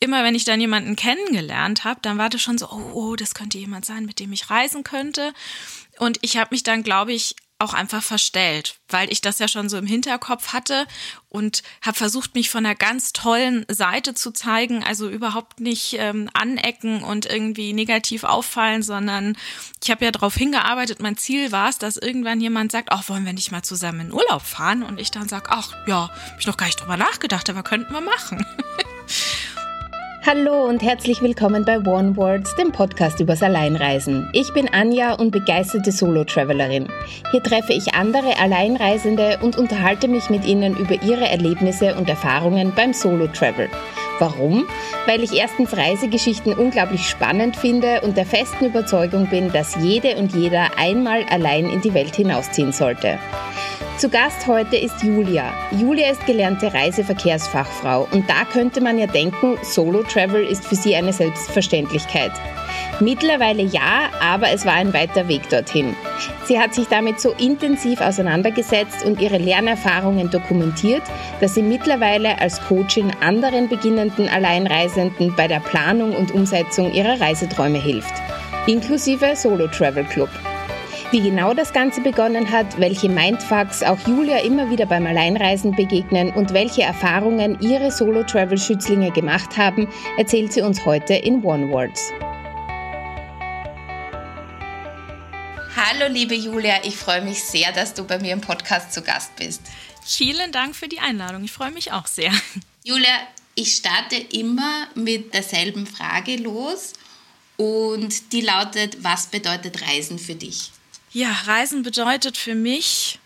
immer wenn ich dann jemanden kennengelernt habe, dann war das schon so, oh, oh, das könnte jemand sein, mit dem ich reisen könnte. Und ich habe mich dann, glaube ich, auch einfach verstellt, weil ich das ja schon so im Hinterkopf hatte und habe versucht, mich von einer ganz tollen Seite zu zeigen, also überhaupt nicht ähm, anecken und irgendwie negativ auffallen, sondern ich habe ja darauf hingearbeitet, mein Ziel war es, dass irgendwann jemand sagt, ach, wollen wir nicht mal zusammen in Urlaub fahren? Und ich dann sage, ach ja, hab ich noch gar nicht drüber nachgedacht, aber könnten wir machen. Hallo und herzlich willkommen bei One Words, dem Podcast übers Alleinreisen. Ich bin Anja und begeisterte Solo-Travelerin. Hier treffe ich andere Alleinreisende und unterhalte mich mit ihnen über ihre Erlebnisse und Erfahrungen beim Solo-Travel. Warum? Weil ich erstens Reisegeschichten unglaublich spannend finde und der festen Überzeugung bin, dass jede und jeder einmal allein in die Welt hinausziehen sollte. Zu Gast heute ist Julia. Julia ist gelernte Reiseverkehrsfachfrau und da könnte man ja denken, Solo-Travel ist für sie eine Selbstverständlichkeit. Mittlerweile ja, aber es war ein weiter Weg dorthin. Sie hat sich damit so intensiv auseinandergesetzt und ihre Lernerfahrungen dokumentiert, dass sie mittlerweile als Coachin anderen beginnenden Alleinreisenden bei der Planung und Umsetzung ihrer Reiseträume hilft, inklusive Solo Travel Club. Wie genau das Ganze begonnen hat, welche Mindfucks auch Julia immer wieder beim Alleinreisen begegnen und welche Erfahrungen ihre Solo-Travel-Schützlinge gemacht haben, erzählt sie uns heute in One Words. Hallo liebe Julia, ich freue mich sehr, dass du bei mir im Podcast zu Gast bist. Vielen Dank für die Einladung, ich freue mich auch sehr. Julia, ich starte immer mit derselben Frage los und die lautet, was bedeutet Reisen für dich? Ja, Reisen bedeutet für mich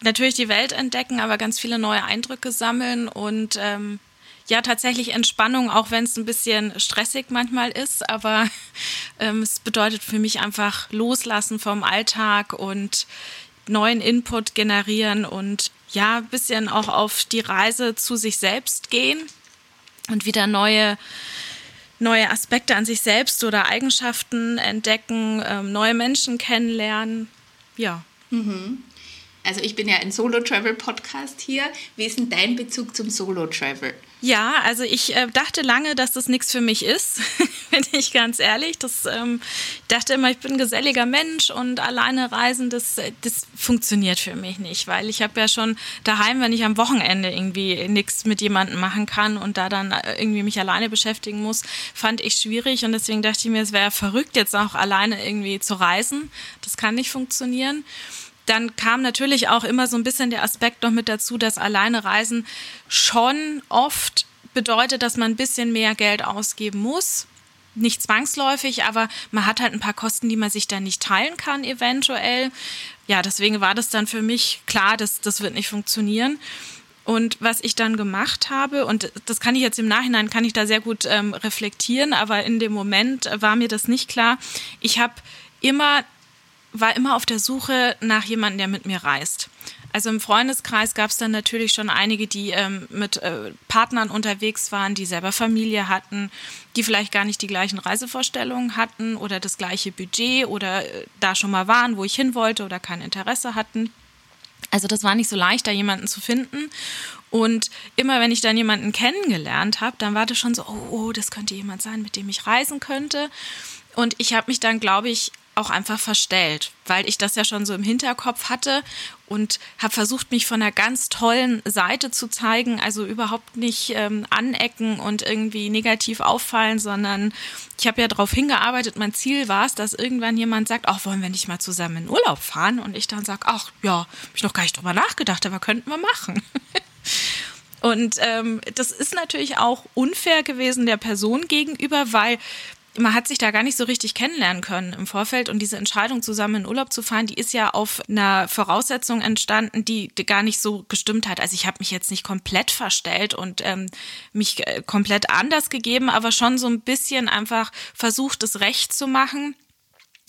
natürlich die Welt entdecken, aber ganz viele neue Eindrücke sammeln und ähm, ja, tatsächlich Entspannung, auch wenn es ein bisschen stressig manchmal ist, aber ähm, es bedeutet für mich einfach loslassen vom Alltag und neuen Input generieren und ja, ein bisschen auch auf die Reise zu sich selbst gehen und wieder neue neue Aspekte an sich selbst oder Eigenschaften entdecken, ähm, neue Menschen kennenlernen. Ja. Mhm. Also ich bin ja ein Solo-Travel-Podcast hier. Wie ist denn dein Bezug zum Solo-Travel? Ja, also ich äh, dachte lange, dass das nichts für mich ist, bin ich ganz ehrlich. Das ähm, dachte immer, ich bin ein geselliger Mensch und alleine reisen, das, äh, das funktioniert für mich nicht, weil ich habe ja schon daheim, wenn ich am Wochenende irgendwie nichts mit jemandem machen kann und da dann äh, irgendwie mich alleine beschäftigen muss, fand ich schwierig und deswegen dachte ich mir, es wäre verrückt, jetzt auch alleine irgendwie zu reisen. Das kann nicht funktionieren dann kam natürlich auch immer so ein bisschen der Aspekt noch mit dazu, dass alleine Reisen schon oft bedeutet, dass man ein bisschen mehr Geld ausgeben muss. Nicht zwangsläufig, aber man hat halt ein paar Kosten, die man sich dann nicht teilen kann, eventuell. Ja, deswegen war das dann für mich klar, dass das wird nicht funktionieren. Und was ich dann gemacht habe, und das kann ich jetzt im Nachhinein, kann ich da sehr gut ähm, reflektieren, aber in dem Moment war mir das nicht klar. Ich habe immer war immer auf der Suche nach jemandem, der mit mir reist. Also im Freundeskreis gab es dann natürlich schon einige, die ähm, mit äh, Partnern unterwegs waren, die selber Familie hatten, die vielleicht gar nicht die gleichen Reisevorstellungen hatten oder das gleiche Budget oder äh, da schon mal waren, wo ich hin wollte oder kein Interesse hatten. Also das war nicht so leicht, da jemanden zu finden. Und immer wenn ich dann jemanden kennengelernt habe, dann war das schon so, oh, oh, das könnte jemand sein, mit dem ich reisen könnte. Und ich habe mich dann, glaube ich, auch einfach verstellt, weil ich das ja schon so im Hinterkopf hatte und habe versucht, mich von einer ganz tollen Seite zu zeigen, also überhaupt nicht ähm, anecken und irgendwie negativ auffallen, sondern ich habe ja darauf hingearbeitet, mein Ziel war es, dass irgendwann jemand sagt, ach, wollen wir nicht mal zusammen in Urlaub fahren? Und ich dann sage, ach ja, habe ich noch gar nicht drüber nachgedacht, aber könnten wir machen. Und ähm, das ist natürlich auch unfair gewesen der Person gegenüber, weil man hat sich da gar nicht so richtig kennenlernen können im Vorfeld und diese Entscheidung zusammen in Urlaub zu fahren, die ist ja auf einer Voraussetzung entstanden, die, gar nicht so gestimmt hat. Also ich habe mich jetzt nicht komplett verstellt und ähm, mich äh, komplett anders gegeben, aber schon so ein bisschen einfach versucht, es recht zu machen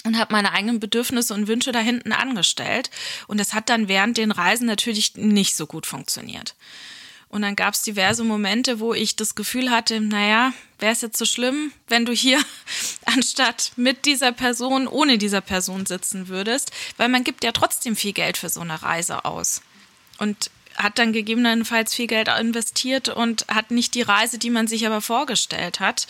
und habe meine eigenen Bedürfnisse und Wünsche da hinten angestellt. Und das hat dann während den Reisen natürlich nicht so gut funktioniert. Und dann gab es diverse Momente, wo ich das Gefühl hatte, naja, wäre es jetzt so schlimm, wenn du hier anstatt mit dieser Person ohne dieser Person sitzen würdest, weil man gibt ja trotzdem viel Geld für so eine Reise aus. Und hat dann gegebenenfalls viel Geld investiert und hat nicht die Reise, die man sich aber vorgestellt hat.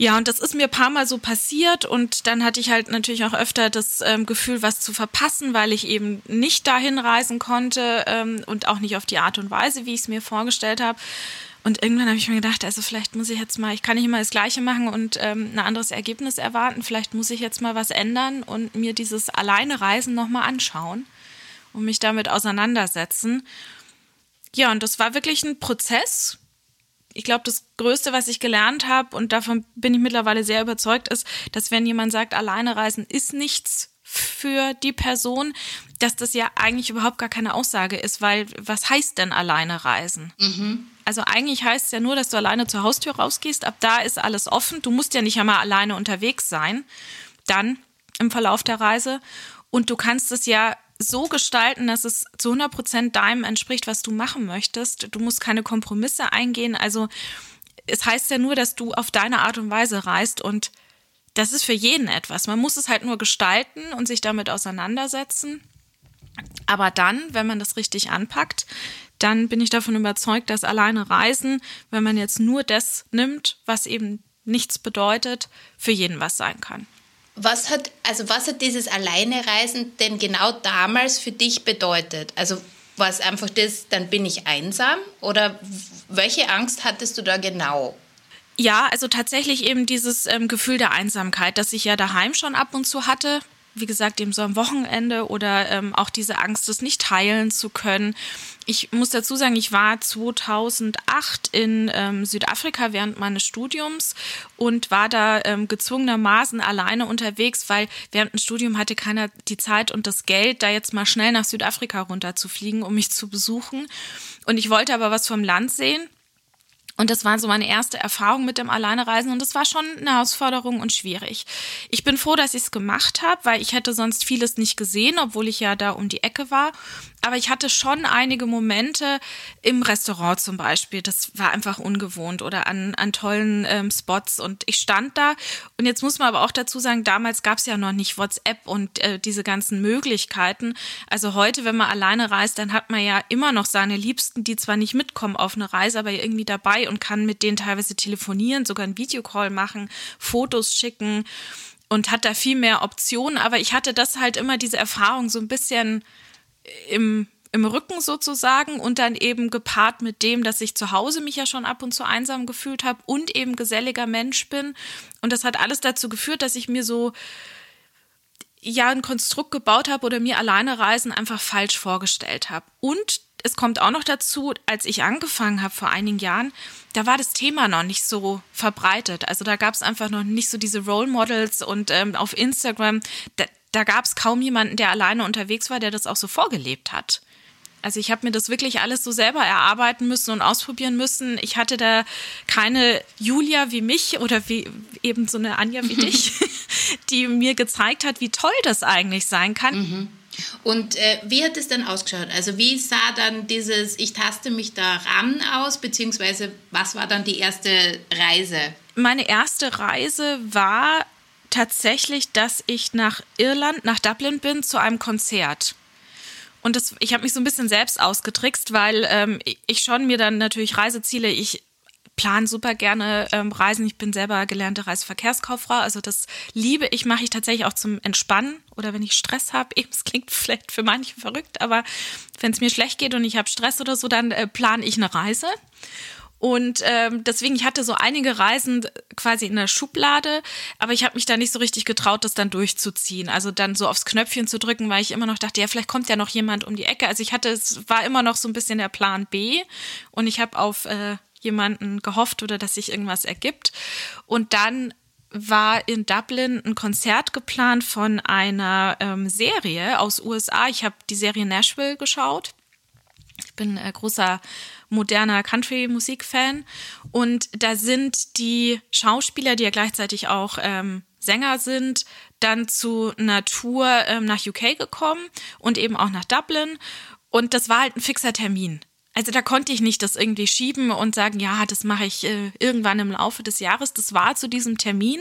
Ja, und das ist mir ein paar Mal so passiert und dann hatte ich halt natürlich auch öfter das ähm, Gefühl, was zu verpassen, weil ich eben nicht dahin reisen konnte ähm, und auch nicht auf die Art und Weise, wie ich es mir vorgestellt habe. Und irgendwann habe ich mir gedacht, also vielleicht muss ich jetzt mal, ich kann nicht immer das Gleiche machen und ähm, ein anderes Ergebnis erwarten. Vielleicht muss ich jetzt mal was ändern und mir dieses alleine Reisen nochmal anschauen und mich damit auseinandersetzen. Ja, und das war wirklich ein Prozess ich glaube, das Größte, was ich gelernt habe, und davon bin ich mittlerweile sehr überzeugt, ist, dass wenn jemand sagt, alleine reisen ist nichts für die Person, dass das ja eigentlich überhaupt gar keine Aussage ist, weil was heißt denn alleine reisen? Mhm. Also eigentlich heißt es ja nur, dass du alleine zur Haustür rausgehst, ab da ist alles offen, du musst ja nicht einmal alleine unterwegs sein, dann im Verlauf der Reise und du kannst es ja so gestalten, dass es zu 100 Prozent deinem entspricht, was du machen möchtest. Du musst keine Kompromisse eingehen. Also es heißt ja nur, dass du auf deine Art und Weise reist und das ist für jeden etwas. Man muss es halt nur gestalten und sich damit auseinandersetzen. Aber dann, wenn man das richtig anpackt, dann bin ich davon überzeugt, dass alleine Reisen, wenn man jetzt nur das nimmt, was eben nichts bedeutet, für jeden was sein kann. Was hat, also was hat dieses Alleinereisen denn genau damals für dich bedeutet? Also war es einfach das, dann bin ich einsam? Oder welche Angst hattest du da genau? Ja, also tatsächlich eben dieses ähm, Gefühl der Einsamkeit, das ich ja daheim schon ab und zu hatte wie gesagt, eben so am Wochenende oder ähm, auch diese Angst, das nicht teilen zu können. Ich muss dazu sagen, ich war 2008 in ähm, Südafrika während meines Studiums und war da ähm, gezwungenermaßen alleine unterwegs, weil während dem Studium hatte keiner die Zeit und das Geld, da jetzt mal schnell nach Südafrika runterzufliegen, um mich zu besuchen. Und ich wollte aber was vom Land sehen und das war so meine erste Erfahrung mit dem Alleinereisen und das war schon eine Herausforderung und schwierig. Ich bin froh, dass ich es gemacht habe, weil ich hätte sonst vieles nicht gesehen, obwohl ich ja da um die Ecke war. Aber ich hatte schon einige Momente im Restaurant zum Beispiel. Das war einfach ungewohnt oder an, an tollen ähm, Spots. Und ich stand da. Und jetzt muss man aber auch dazu sagen, damals gab es ja noch nicht WhatsApp und äh, diese ganzen Möglichkeiten. Also heute, wenn man alleine reist, dann hat man ja immer noch seine Liebsten, die zwar nicht mitkommen auf eine Reise, aber irgendwie dabei und kann mit denen teilweise telefonieren, sogar einen Videocall machen, Fotos schicken und hat da viel mehr Optionen. Aber ich hatte das halt immer diese Erfahrung so ein bisschen im, im Rücken sozusagen und dann eben gepaart mit dem, dass ich zu Hause mich ja schon ab und zu einsam gefühlt habe und eben geselliger Mensch bin. Und das hat alles dazu geführt, dass ich mir so ja ein Konstrukt gebaut habe oder mir alleine Reisen einfach falsch vorgestellt habe. Und es kommt auch noch dazu, als ich angefangen habe vor einigen Jahren, da war das Thema noch nicht so verbreitet. Also da gab es einfach noch nicht so diese Role Models und ähm, auf Instagram, da, da gab es kaum jemanden, der alleine unterwegs war, der das auch so vorgelebt hat. Also ich habe mir das wirklich alles so selber erarbeiten müssen und ausprobieren müssen. Ich hatte da keine Julia wie mich oder wie eben so eine Anja wie dich, die mir gezeigt hat, wie toll das eigentlich sein kann. Mhm. Und äh, wie hat es dann ausgeschaut? Also wie sah dann dieses Ich taste mich da ran aus, beziehungsweise was war dann die erste Reise? Meine erste Reise war tatsächlich, dass ich nach Irland, nach Dublin bin zu einem Konzert. Und das, ich habe mich so ein bisschen selbst ausgetrickst, weil ähm, ich schon mir dann natürlich Reiseziele, ich plan super gerne ähm, Reisen. Ich bin selber gelernte Reiseverkehrskauffrau, also das liebe ich, mache ich tatsächlich auch zum Entspannen oder wenn ich Stress habe. Eben, es klingt vielleicht für manche verrückt, aber wenn es mir schlecht geht und ich habe Stress oder so, dann äh, plane ich eine Reise. Und ähm, deswegen, ich hatte so einige Reisen quasi in der Schublade, aber ich habe mich da nicht so richtig getraut, das dann durchzuziehen. Also dann so aufs Knöpfchen zu drücken, weil ich immer noch dachte, ja, vielleicht kommt ja noch jemand um die Ecke. Also ich hatte, es war immer noch so ein bisschen der Plan B und ich habe auf äh, jemanden gehofft oder dass sich irgendwas ergibt. Und dann war in Dublin ein Konzert geplant von einer ähm, Serie aus USA. Ich habe die Serie Nashville geschaut. Ich bin äh, großer moderner Country-Musik-Fan. Und da sind die Schauspieler, die ja gleichzeitig auch ähm, Sänger sind, dann zu Tour ähm, nach UK gekommen und eben auch nach Dublin. Und das war halt ein fixer Termin. Also da konnte ich nicht das irgendwie schieben und sagen, ja, das mache ich äh, irgendwann im Laufe des Jahres. Das war zu diesem Termin.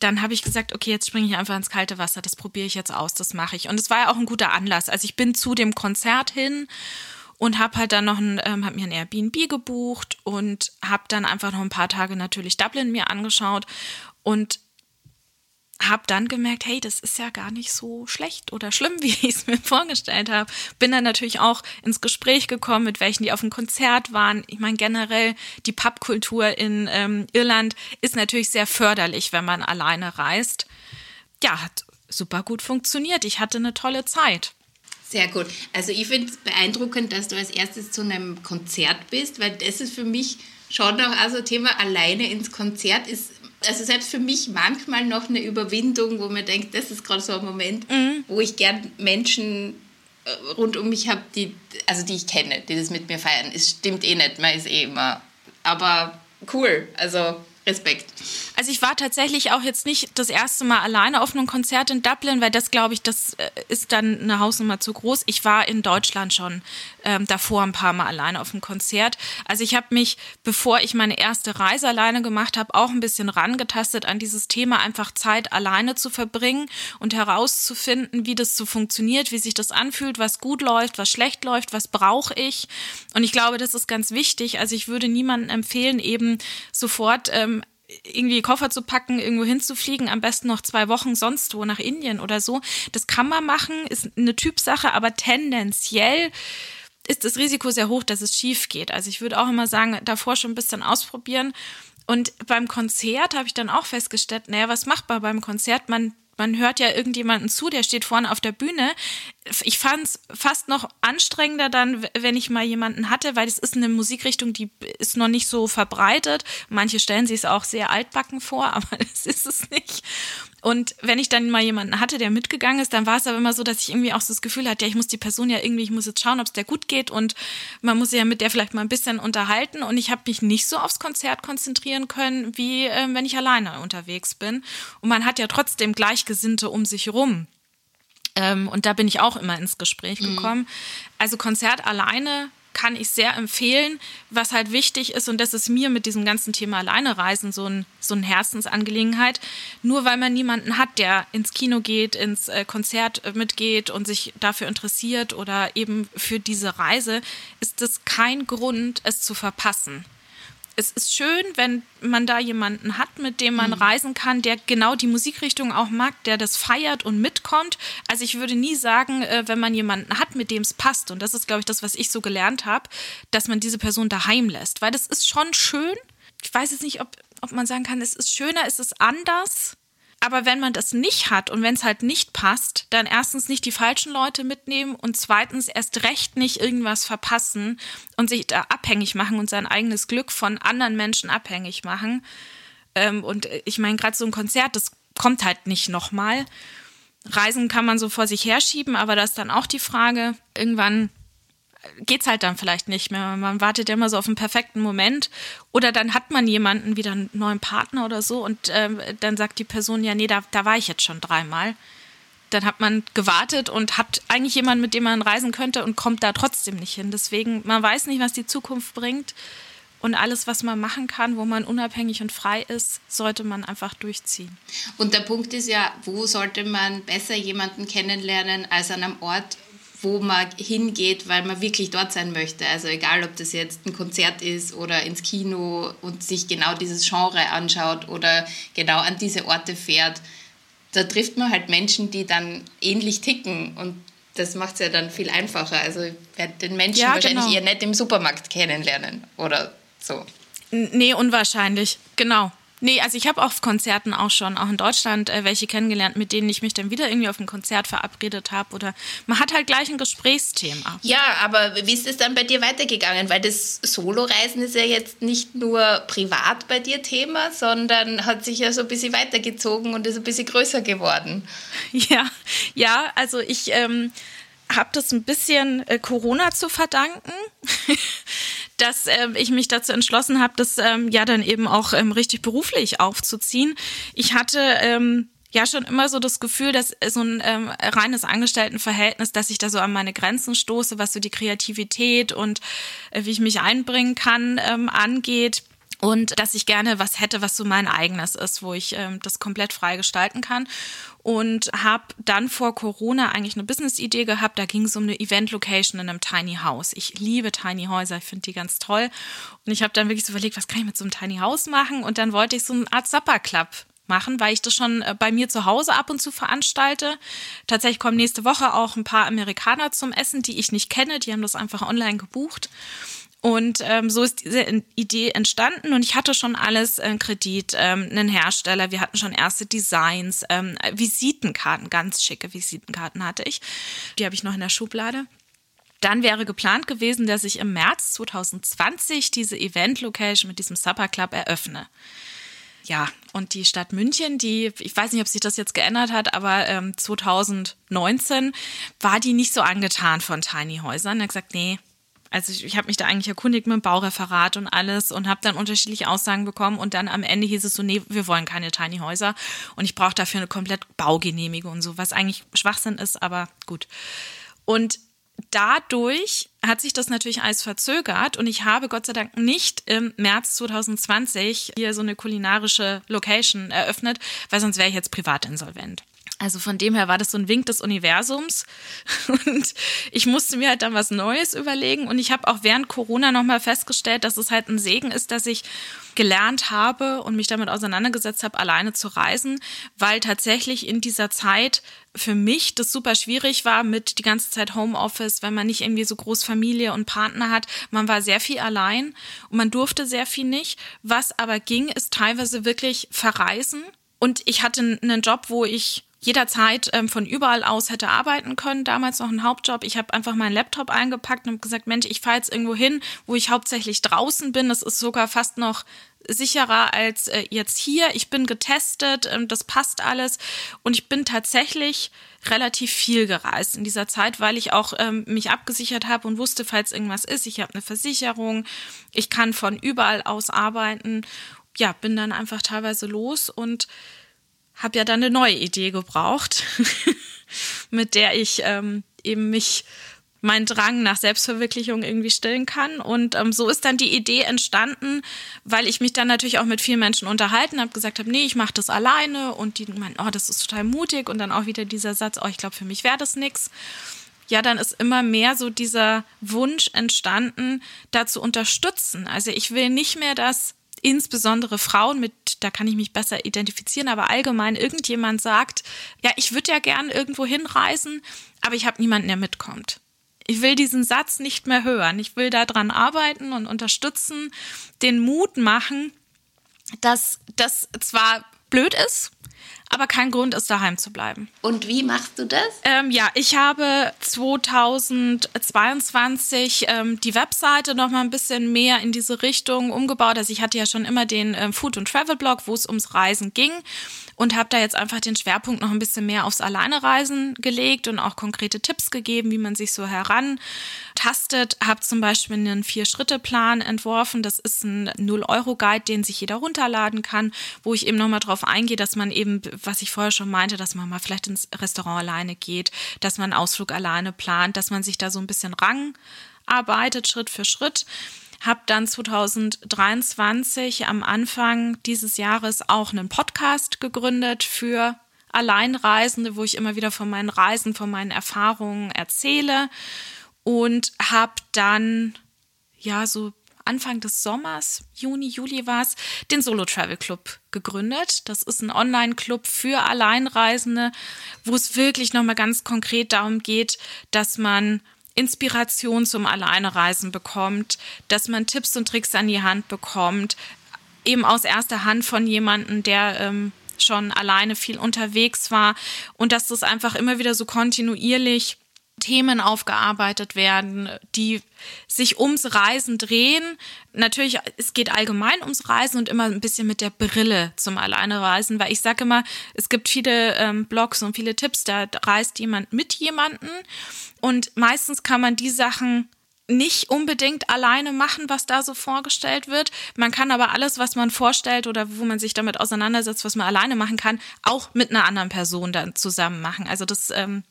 Dann habe ich gesagt, okay, jetzt springe ich einfach ins kalte Wasser. Das probiere ich jetzt aus, das mache ich. Und es war ja auch ein guter Anlass. Also ich bin zu dem Konzert hin und habe halt dann noch ein, ähm, hab mir ein Airbnb gebucht und habe dann einfach noch ein paar Tage natürlich Dublin mir angeschaut und habe dann gemerkt, hey, das ist ja gar nicht so schlecht oder schlimm, wie ich es mir vorgestellt habe. Bin dann natürlich auch ins Gespräch gekommen, mit welchen die auf dem Konzert waren. Ich meine, generell die Pubkultur in ähm, Irland ist natürlich sehr förderlich, wenn man alleine reist. Ja, hat super gut funktioniert. Ich hatte eine tolle Zeit. Sehr gut. Also ich finde es beeindruckend, dass du als erstes zu einem Konzert bist, weil das ist für mich schon auch also Thema alleine ins Konzert ist also selbst für mich manchmal noch eine Überwindung, wo man denkt, das ist gerade so ein Moment, mhm. wo ich gern Menschen äh, rund um mich habe, die, also die ich kenne, die das mit mir feiern. Es stimmt eh nicht, man ist eh immer. Aber cool, also Respekt. Also ich war tatsächlich auch jetzt nicht das erste Mal alleine auf einem Konzert in Dublin, weil das glaube ich, das äh, ist dann eine Hausnummer zu groß. Ich war in Deutschland schon ähm, davor ein paar Mal alleine auf einem Konzert. Also ich habe mich, bevor ich meine erste Reise alleine gemacht habe, auch ein bisschen rangetastet an dieses Thema, einfach Zeit alleine zu verbringen und herauszufinden, wie das so funktioniert, wie sich das anfühlt, was gut läuft, was schlecht läuft, was brauche ich. Und ich glaube, das ist ganz wichtig. Also ich würde niemandem empfehlen, eben sofort ähm, irgendwie Koffer zu packen, irgendwo hinzufliegen, am besten noch zwei Wochen sonst wo nach Indien oder so. Das kann man machen, ist eine Typsache, aber tendenziell ist das Risiko sehr hoch, dass es schief geht. Also ich würde auch immer sagen, davor schon ein bisschen ausprobieren. Und beim Konzert habe ich dann auch festgestellt, naja, was macht man beim Konzert? Man man hört ja irgendjemanden zu, der steht vorne auf der Bühne. Ich fand es fast noch anstrengender dann, wenn ich mal jemanden hatte, weil es ist eine Musikrichtung, die ist noch nicht so verbreitet. Manche stellen sich es auch sehr altbacken vor, aber das ist es nicht. Und wenn ich dann mal jemanden hatte, der mitgegangen ist, dann war es aber immer so, dass ich irgendwie auch so das Gefühl hatte, ja, ich muss die Person ja irgendwie, ich muss jetzt schauen, ob es der gut geht und man muss ja mit der vielleicht mal ein bisschen unterhalten. Und ich habe mich nicht so aufs Konzert konzentrieren können, wie äh, wenn ich alleine unterwegs bin. Und man hat ja trotzdem Gleichgesinnte um sich rum. Ähm, und da bin ich auch immer ins Gespräch mhm. gekommen. Mhm. Also Konzert alleine kann ich sehr empfehlen. Was halt wichtig ist, und das ist mir mit diesem ganzen Thema Alleinereisen so, ein, so eine Herzensangelegenheit, nur weil man niemanden hat, der ins Kino geht, ins äh, Konzert äh, mitgeht und sich dafür interessiert oder eben für diese Reise, ist das kein Grund, es zu verpassen es ist schön, wenn man da jemanden hat, mit dem man mhm. reisen kann, der genau die Musikrichtung auch mag, der das feiert und mitkommt. Also ich würde nie sagen, äh, wenn man jemanden hat, mit dem es passt, und das ist, glaube ich, das, was ich so gelernt habe, dass man diese Person daheim lässt. Weil das ist schon schön. Ich weiß jetzt nicht, ob, ob man sagen kann, es ist schöner, es ist anders. Aber wenn man das nicht hat und wenn es halt nicht passt, dann erstens nicht die falschen Leute mitnehmen und zweitens erst recht nicht irgendwas verpassen und sich da abhängig machen und sein eigenes Glück von anderen Menschen abhängig machen. Ähm, und ich meine, gerade so ein Konzert, das kommt halt nicht nochmal. Reisen kann man so vor sich herschieben, aber da ist dann auch die Frage, irgendwann geht's halt dann vielleicht nicht mehr. Man wartet ja immer so auf einen perfekten Moment. Oder dann hat man jemanden, wieder einen neuen Partner oder so, und ähm, dann sagt die Person, ja, nee, da, da war ich jetzt schon dreimal. Dann hat man gewartet und hat eigentlich jemanden, mit dem man reisen könnte und kommt da trotzdem nicht hin. Deswegen, man weiß nicht, was die Zukunft bringt. Und alles, was man machen kann, wo man unabhängig und frei ist, sollte man einfach durchziehen. Und der Punkt ist ja, wo sollte man besser jemanden kennenlernen als an einem Ort, wo man hingeht, weil man wirklich dort sein möchte. Also egal, ob das jetzt ein Konzert ist oder ins Kino und sich genau dieses Genre anschaut oder genau an diese Orte fährt, da trifft man halt Menschen, die dann ähnlich ticken und das macht es ja dann viel einfacher. Also ich werde den Menschen ja, wahrscheinlich genau. eher nicht im Supermarkt kennenlernen oder so. Nee, unwahrscheinlich, genau. Nee, also ich habe auf Konzerten auch schon, auch in Deutschland, äh, welche kennengelernt, mit denen ich mich dann wieder irgendwie auf ein Konzert verabredet habe. Oder man hat halt gleich ein Gesprächsthema. Ja, aber wie ist es dann bei dir weitergegangen? Weil das Soloreisen ist ja jetzt nicht nur privat bei dir Thema, sondern hat sich ja so ein bisschen weitergezogen und ist ein bisschen größer geworden. Ja, ja, also ich ähm, habe das ein bisschen äh, Corona zu verdanken. dass äh, ich mich dazu entschlossen habe, das ähm, ja dann eben auch ähm, richtig beruflich aufzuziehen. Ich hatte ähm, ja schon immer so das Gefühl, dass so ein ähm, reines Angestelltenverhältnis, dass ich da so an meine Grenzen stoße, was so die Kreativität und äh, wie ich mich einbringen kann, ähm, angeht. und dass ich gerne was hätte, was so mein eigenes ist, wo ich ähm, das komplett frei gestalten kann. Und habe dann vor Corona eigentlich eine Business-Idee gehabt. Da ging es um eine Event-Location in einem Tiny House. Ich liebe Tiny Häuser, ich finde die ganz toll. Und ich habe dann wirklich so überlegt, was kann ich mit so einem Tiny House machen? Und dann wollte ich so eine Art Supper-Club machen, weil ich das schon äh, bei mir zu Hause ab und zu veranstalte. Tatsächlich kommen nächste Woche auch ein paar Amerikaner zum Essen, die ich nicht kenne. Die haben das einfach online gebucht. Und ähm, so ist diese Idee entstanden und ich hatte schon alles, äh, Kredit, ähm, einen Hersteller, wir hatten schon erste Designs, ähm, Visitenkarten, ganz schicke Visitenkarten hatte ich. Die habe ich noch in der Schublade. Dann wäre geplant gewesen, dass ich im März 2020 diese Event-Location mit diesem Supper Club eröffne. Ja, und die Stadt München, die, ich weiß nicht, ob sich das jetzt geändert hat, aber ähm, 2019 war die nicht so angetan von Tiny Häusern. Er hat gesagt, nee, also ich, ich habe mich da eigentlich erkundigt mit dem Baureferat und alles und habe dann unterschiedliche Aussagen bekommen und dann am Ende hieß es so, nee, wir wollen keine Tiny Häuser und ich brauche dafür eine komplett Baugenehmigung und so, was eigentlich Schwachsinn ist, aber gut. Und dadurch hat sich das natürlich alles verzögert und ich habe Gott sei Dank nicht im März 2020 hier so eine kulinarische Location eröffnet, weil sonst wäre ich jetzt privat insolvent. Also von dem her war das so ein Wink des Universums. Und ich musste mir halt dann was Neues überlegen. Und ich habe auch während Corona nochmal festgestellt, dass es halt ein Segen ist, dass ich gelernt habe und mich damit auseinandergesetzt habe, alleine zu reisen, weil tatsächlich in dieser Zeit für mich das super schwierig war mit die ganze Zeit Homeoffice, wenn man nicht irgendwie so groß Familie und Partner hat. Man war sehr viel allein und man durfte sehr viel nicht. Was aber ging, ist teilweise wirklich verreisen. Und ich hatte einen Job, wo ich jederzeit ähm, von überall aus hätte arbeiten können. Damals noch ein Hauptjob. Ich habe einfach meinen Laptop eingepackt und gesagt, Mensch, ich fahre jetzt irgendwo hin, wo ich hauptsächlich draußen bin. Das ist sogar fast noch sicherer als äh, jetzt hier. Ich bin getestet, ähm, das passt alles. Und ich bin tatsächlich relativ viel gereist in dieser Zeit, weil ich auch ähm, mich abgesichert habe und wusste, falls irgendwas ist, ich habe eine Versicherung, ich kann von überall aus arbeiten. Ja, bin dann einfach teilweise los und habe ja dann eine neue Idee gebraucht, mit der ich ähm, eben mich meinen Drang nach Selbstverwirklichung irgendwie stillen kann. Und ähm, so ist dann die Idee entstanden, weil ich mich dann natürlich auch mit vielen Menschen unterhalten habe, gesagt habe, nee, ich mache das alleine. Und die meinen, oh, das ist total mutig. Und dann auch wieder dieser Satz, oh, ich glaube, für mich wäre das nix. Ja, dann ist immer mehr so dieser Wunsch entstanden, da zu unterstützen. Also ich will nicht mehr, dass insbesondere Frauen mit, da kann ich mich besser identifizieren, aber allgemein irgendjemand sagt, ja, ich würde ja gern irgendwo hinreisen, aber ich habe niemanden, der mitkommt. Ich will diesen Satz nicht mehr hören. Ich will daran arbeiten und unterstützen, den Mut machen, dass das zwar blöd ist, aber kein Grund ist, daheim zu bleiben. Und wie machst du das? Ähm, ja, ich habe 2022 ähm, die Webseite noch mal ein bisschen mehr in diese Richtung umgebaut. Also ich hatte ja schon immer den ähm, Food- und Travel-Blog, wo es ums Reisen ging und habe da jetzt einfach den Schwerpunkt noch ein bisschen mehr aufs Alleinereisen gelegt und auch konkrete Tipps gegeben, wie man sich so herantastet. Habe zum Beispiel einen Vier-Schritte-Plan entworfen. Das ist ein Null-Euro-Guide, den sich jeder runterladen kann, wo ich eben nochmal drauf eingehe, dass man eben, was ich vorher schon meinte, dass man mal vielleicht ins Restaurant alleine geht, dass man einen Ausflug alleine plant, dass man sich da so ein bisschen rang arbeitet, Schritt für Schritt habe dann 2023 am Anfang dieses Jahres auch einen Podcast gegründet für Alleinreisende, wo ich immer wieder von meinen Reisen, von meinen Erfahrungen erzähle und habe dann ja so Anfang des Sommers, Juni, Juli war es, den Solo Travel Club gegründet. Das ist ein Online-Club für Alleinreisende, wo es wirklich nochmal ganz konkret darum geht, dass man Inspiration zum Alleinereisen bekommt, dass man Tipps und Tricks an die Hand bekommt, eben aus erster Hand von jemandem, der ähm, schon alleine viel unterwegs war und dass das einfach immer wieder so kontinuierlich Themen aufgearbeitet werden, die sich ums Reisen drehen. Natürlich, es geht allgemein ums Reisen und immer ein bisschen mit der Brille zum Alleinereisen, weil ich sage immer, es gibt viele ähm, Blogs und viele Tipps, da reist jemand mit jemanden und meistens kann man die Sachen nicht unbedingt alleine machen, was da so vorgestellt wird. Man kann aber alles, was man vorstellt oder wo man sich damit auseinandersetzt, was man alleine machen kann, auch mit einer anderen Person dann zusammen machen. Also das ähm,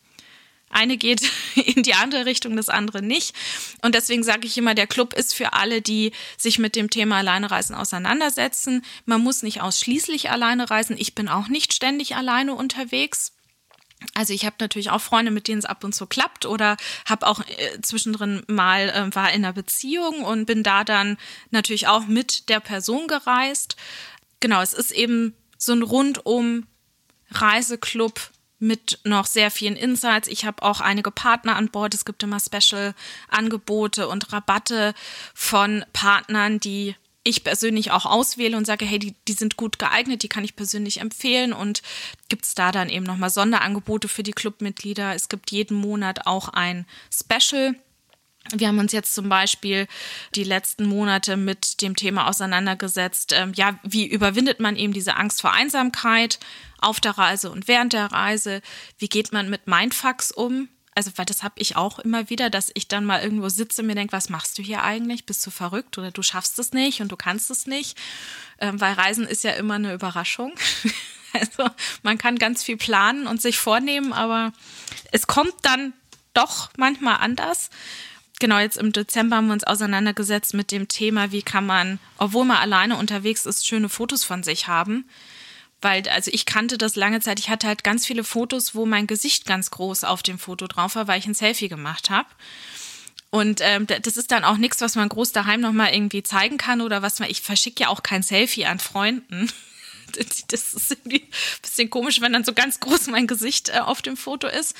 eine geht in die andere Richtung, das andere nicht. Und deswegen sage ich immer, der Club ist für alle, die sich mit dem Thema Alleinereisen auseinandersetzen. Man muss nicht ausschließlich alleine reisen. Ich bin auch nicht ständig alleine unterwegs. Also ich habe natürlich auch Freunde, mit denen es ab und zu klappt oder habe auch äh, zwischendrin mal äh, war in einer Beziehung und bin da dann natürlich auch mit der Person gereist. Genau, es ist eben so ein rundum Reiseclub mit noch sehr vielen Insights. Ich habe auch einige Partner an Bord. Es gibt immer Special-Angebote und Rabatte von Partnern, die ich persönlich auch auswähle und sage, hey, die, die sind gut geeignet, die kann ich persönlich empfehlen und gibt es da dann eben nochmal Sonderangebote für die Clubmitglieder. Es gibt jeden Monat auch ein Special. Wir haben uns jetzt zum Beispiel die letzten Monate mit dem Thema auseinandergesetzt, ähm, ja, wie überwindet man eben diese Angst vor Einsamkeit auf der Reise und während der Reise? Wie geht man mit Mindfucks um? Also, weil das habe ich auch immer wieder, dass ich dann mal irgendwo sitze und mir denke, was machst du hier eigentlich? Bist du verrückt oder du schaffst es nicht und du kannst es nicht? Ähm, weil Reisen ist ja immer eine Überraschung. also, man kann ganz viel planen und sich vornehmen, aber es kommt dann doch manchmal anders genau, jetzt im Dezember haben wir uns auseinandergesetzt mit dem Thema, wie kann man, obwohl man alleine unterwegs ist, schöne Fotos von sich haben. Weil, also ich kannte das lange Zeit, ich hatte halt ganz viele Fotos, wo mein Gesicht ganz groß auf dem Foto drauf war, weil ich ein Selfie gemacht habe. Und ähm, das ist dann auch nichts, was man groß daheim nochmal irgendwie zeigen kann oder was man, ich verschicke ja auch kein Selfie an Freunden. Das ist irgendwie ein bisschen komisch, wenn dann so ganz groß mein Gesicht äh, auf dem Foto ist.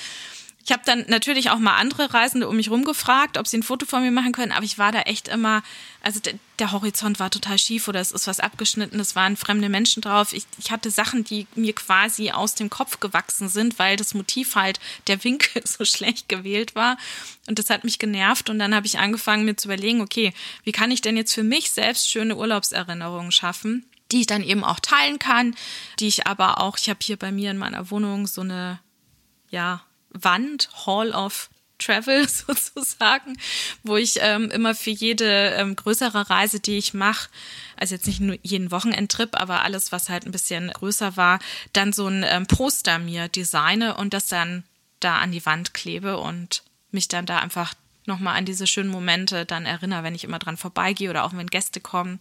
Ich habe dann natürlich auch mal andere Reisende um mich rum gefragt, ob sie ein Foto von mir machen können, aber ich war da echt immer, also der, der Horizont war total schief oder es ist was abgeschnitten, es waren fremde Menschen drauf. Ich, ich hatte Sachen, die mir quasi aus dem Kopf gewachsen sind, weil das Motiv halt, der Winkel so schlecht gewählt war. Und das hat mich genervt und dann habe ich angefangen mir zu überlegen, okay, wie kann ich denn jetzt für mich selbst schöne Urlaubserinnerungen schaffen? die ich dann eben auch teilen kann, die ich aber auch, ich habe hier bei mir in meiner Wohnung so eine, ja, Wand, Hall of Travel sozusagen, wo ich ähm, immer für jede ähm, größere Reise, die ich mache, also jetzt nicht nur jeden Wochenendtrip, aber alles, was halt ein bisschen größer war, dann so ein ähm, Poster mir designe und das dann da an die Wand klebe und mich dann da einfach nochmal an diese schönen Momente dann erinnere, wenn ich immer dran vorbeigehe oder auch wenn Gäste kommen.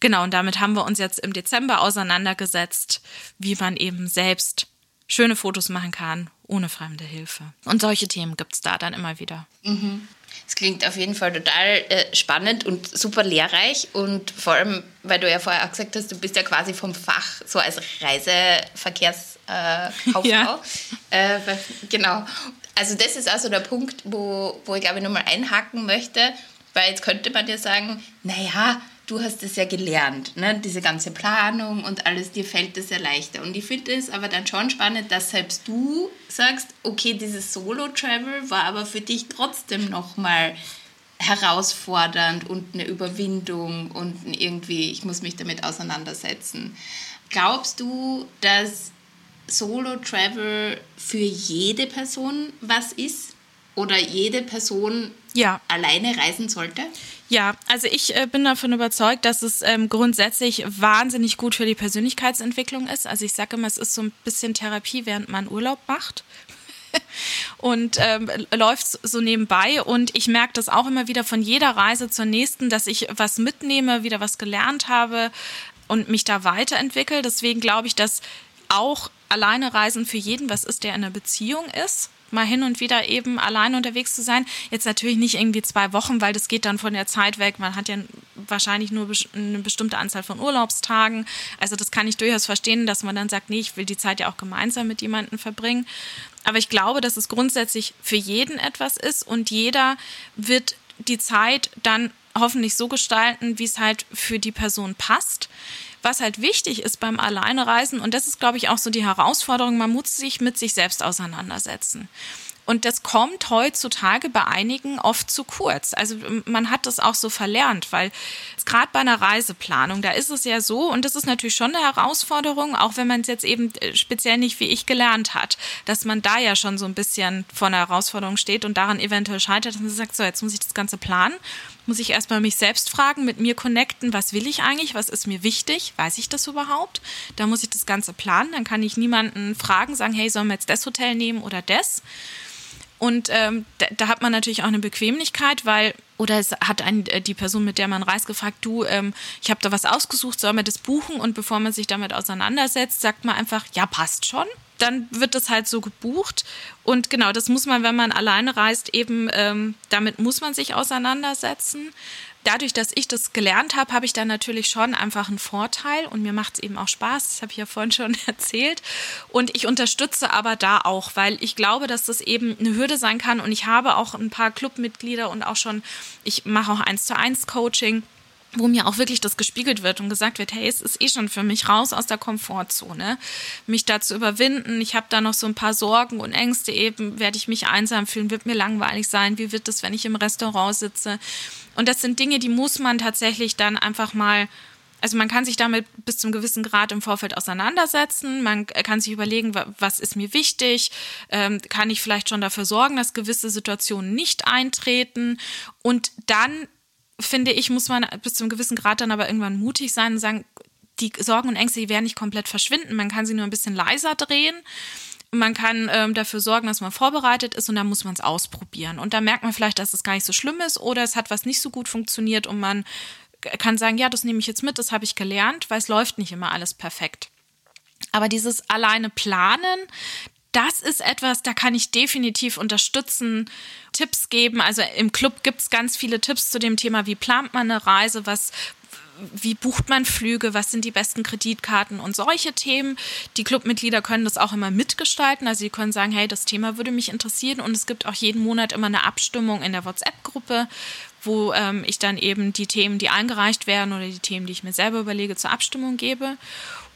Genau, und damit haben wir uns jetzt im Dezember auseinandergesetzt, wie man eben selbst schöne Fotos machen kann, ohne fremde Hilfe. Und solche Themen gibt es da dann immer wieder. Mhm. Es klingt auf jeden Fall total äh, spannend und super lehrreich und vor allem, weil du ja vorher auch gesagt hast, du bist ja quasi vom Fach so als Reiseverkehrskauffrau. Äh, ja. äh, genau. Also das ist also der Punkt, wo, wo ich glaube ich nochmal einhaken möchte, weil jetzt könnte man ja sagen, naja, du hast es ja gelernt, ne? diese ganze Planung und alles, dir fällt das ja leichter. Und ich finde es aber dann schon spannend, dass selbst du sagst, okay, dieses Solo-Travel war aber für dich trotzdem nochmal herausfordernd und eine Überwindung und irgendwie, ich muss mich damit auseinandersetzen. Glaubst du, dass Solo-Travel für jede Person was ist? Oder jede Person ja. alleine reisen sollte? Ja, also ich äh, bin davon überzeugt, dass es ähm, grundsätzlich wahnsinnig gut für die Persönlichkeitsentwicklung ist. Also ich sage immer, es ist so ein bisschen Therapie, während man Urlaub macht. und ähm, läuft so nebenbei. Und ich merke das auch immer wieder von jeder Reise zur nächsten, dass ich was mitnehme, wieder was gelernt habe und mich da weiterentwickle. Deswegen glaube ich, dass auch alleine Reisen für jeden was ist, der in einer Beziehung ist mal hin und wieder eben allein unterwegs zu sein. Jetzt natürlich nicht irgendwie zwei Wochen, weil das geht dann von der Zeit weg. Man hat ja wahrscheinlich nur eine bestimmte Anzahl von Urlaubstagen. Also das kann ich durchaus verstehen, dass man dann sagt, nee, ich will die Zeit ja auch gemeinsam mit jemandem verbringen. Aber ich glaube, dass es grundsätzlich für jeden etwas ist und jeder wird die Zeit dann hoffentlich so gestalten, wie es halt für die Person passt. Was halt wichtig ist beim Alleinereisen, und das ist, glaube ich, auch so die Herausforderung, man muss sich mit sich selbst auseinandersetzen. Und das kommt heutzutage bei einigen oft zu kurz. Also man hat das auch so verlernt, weil gerade bei einer Reiseplanung, da ist es ja so, und das ist natürlich schon eine Herausforderung, auch wenn man es jetzt eben äh, speziell nicht wie ich gelernt hat, dass man da ja schon so ein bisschen vor einer Herausforderung steht und daran eventuell scheitert und sagt, so, jetzt muss ich das Ganze planen, muss ich erstmal mich selbst fragen, mit mir connecten, was will ich eigentlich, was ist mir wichtig, weiß ich das überhaupt? Da muss ich das Ganze planen, dann kann ich niemanden fragen, sagen, hey, sollen wir jetzt das Hotel nehmen oder das? Und ähm, da, da, hat man natürlich auch eine Bequemlichkeit, weil, oder es hat ein, äh, die Person, mit der man reist, gefragt, du, ähm, ich habe da was ausgesucht, soll man das buchen? Und bevor man sich damit auseinandersetzt, sagt man einfach, ja, passt schon. Dann wird das halt so gebucht. Und genau, das muss man, wenn man alleine reist, eben, ähm, damit muss man sich auseinandersetzen dadurch, dass ich das gelernt habe, habe ich dann natürlich schon einfach einen Vorteil und mir macht es eben auch Spaß. Das habe ich ja vorhin schon erzählt. Und ich unterstütze aber da auch, weil ich glaube, dass das eben eine Hürde sein kann. Und ich habe auch ein paar Clubmitglieder und auch schon, ich mache auch eins zu eins Coaching wo mir auch wirklich das gespiegelt wird und gesagt wird, hey, es ist eh schon für mich raus aus der Komfortzone, mich da zu überwinden. Ich habe da noch so ein paar Sorgen und Ängste eben, werde ich mich einsam fühlen, wird mir langweilig sein, wie wird es, wenn ich im Restaurant sitze? Und das sind Dinge, die muss man tatsächlich dann einfach mal also man kann sich damit bis zum gewissen Grad im Vorfeld auseinandersetzen. Man kann sich überlegen, was ist mir wichtig? Ähm, kann ich vielleicht schon dafür sorgen, dass gewisse Situationen nicht eintreten? Und dann finde ich, muss man bis zum gewissen Grad dann aber irgendwann mutig sein und sagen, die Sorgen und Ängste, die werden nicht komplett verschwinden. Man kann sie nur ein bisschen leiser drehen. Man kann ähm, dafür sorgen, dass man vorbereitet ist und dann muss man es ausprobieren. Und da merkt man vielleicht, dass es gar nicht so schlimm ist oder es hat was nicht so gut funktioniert und man kann sagen, ja, das nehme ich jetzt mit, das habe ich gelernt, weil es läuft nicht immer alles perfekt. Aber dieses alleine planen, das ist etwas, da kann ich definitiv unterstützen, Tipps geben. Also im Club gibt es ganz viele Tipps zu dem Thema, wie plant man eine Reise, was, wie bucht man Flüge, was sind die besten Kreditkarten und solche Themen. Die Clubmitglieder können das auch immer mitgestalten. Also sie können sagen, hey, das Thema würde mich interessieren. Und es gibt auch jeden Monat immer eine Abstimmung in der WhatsApp-Gruppe, wo ähm, ich dann eben die Themen, die eingereicht werden oder die Themen, die ich mir selber überlege, zur Abstimmung gebe.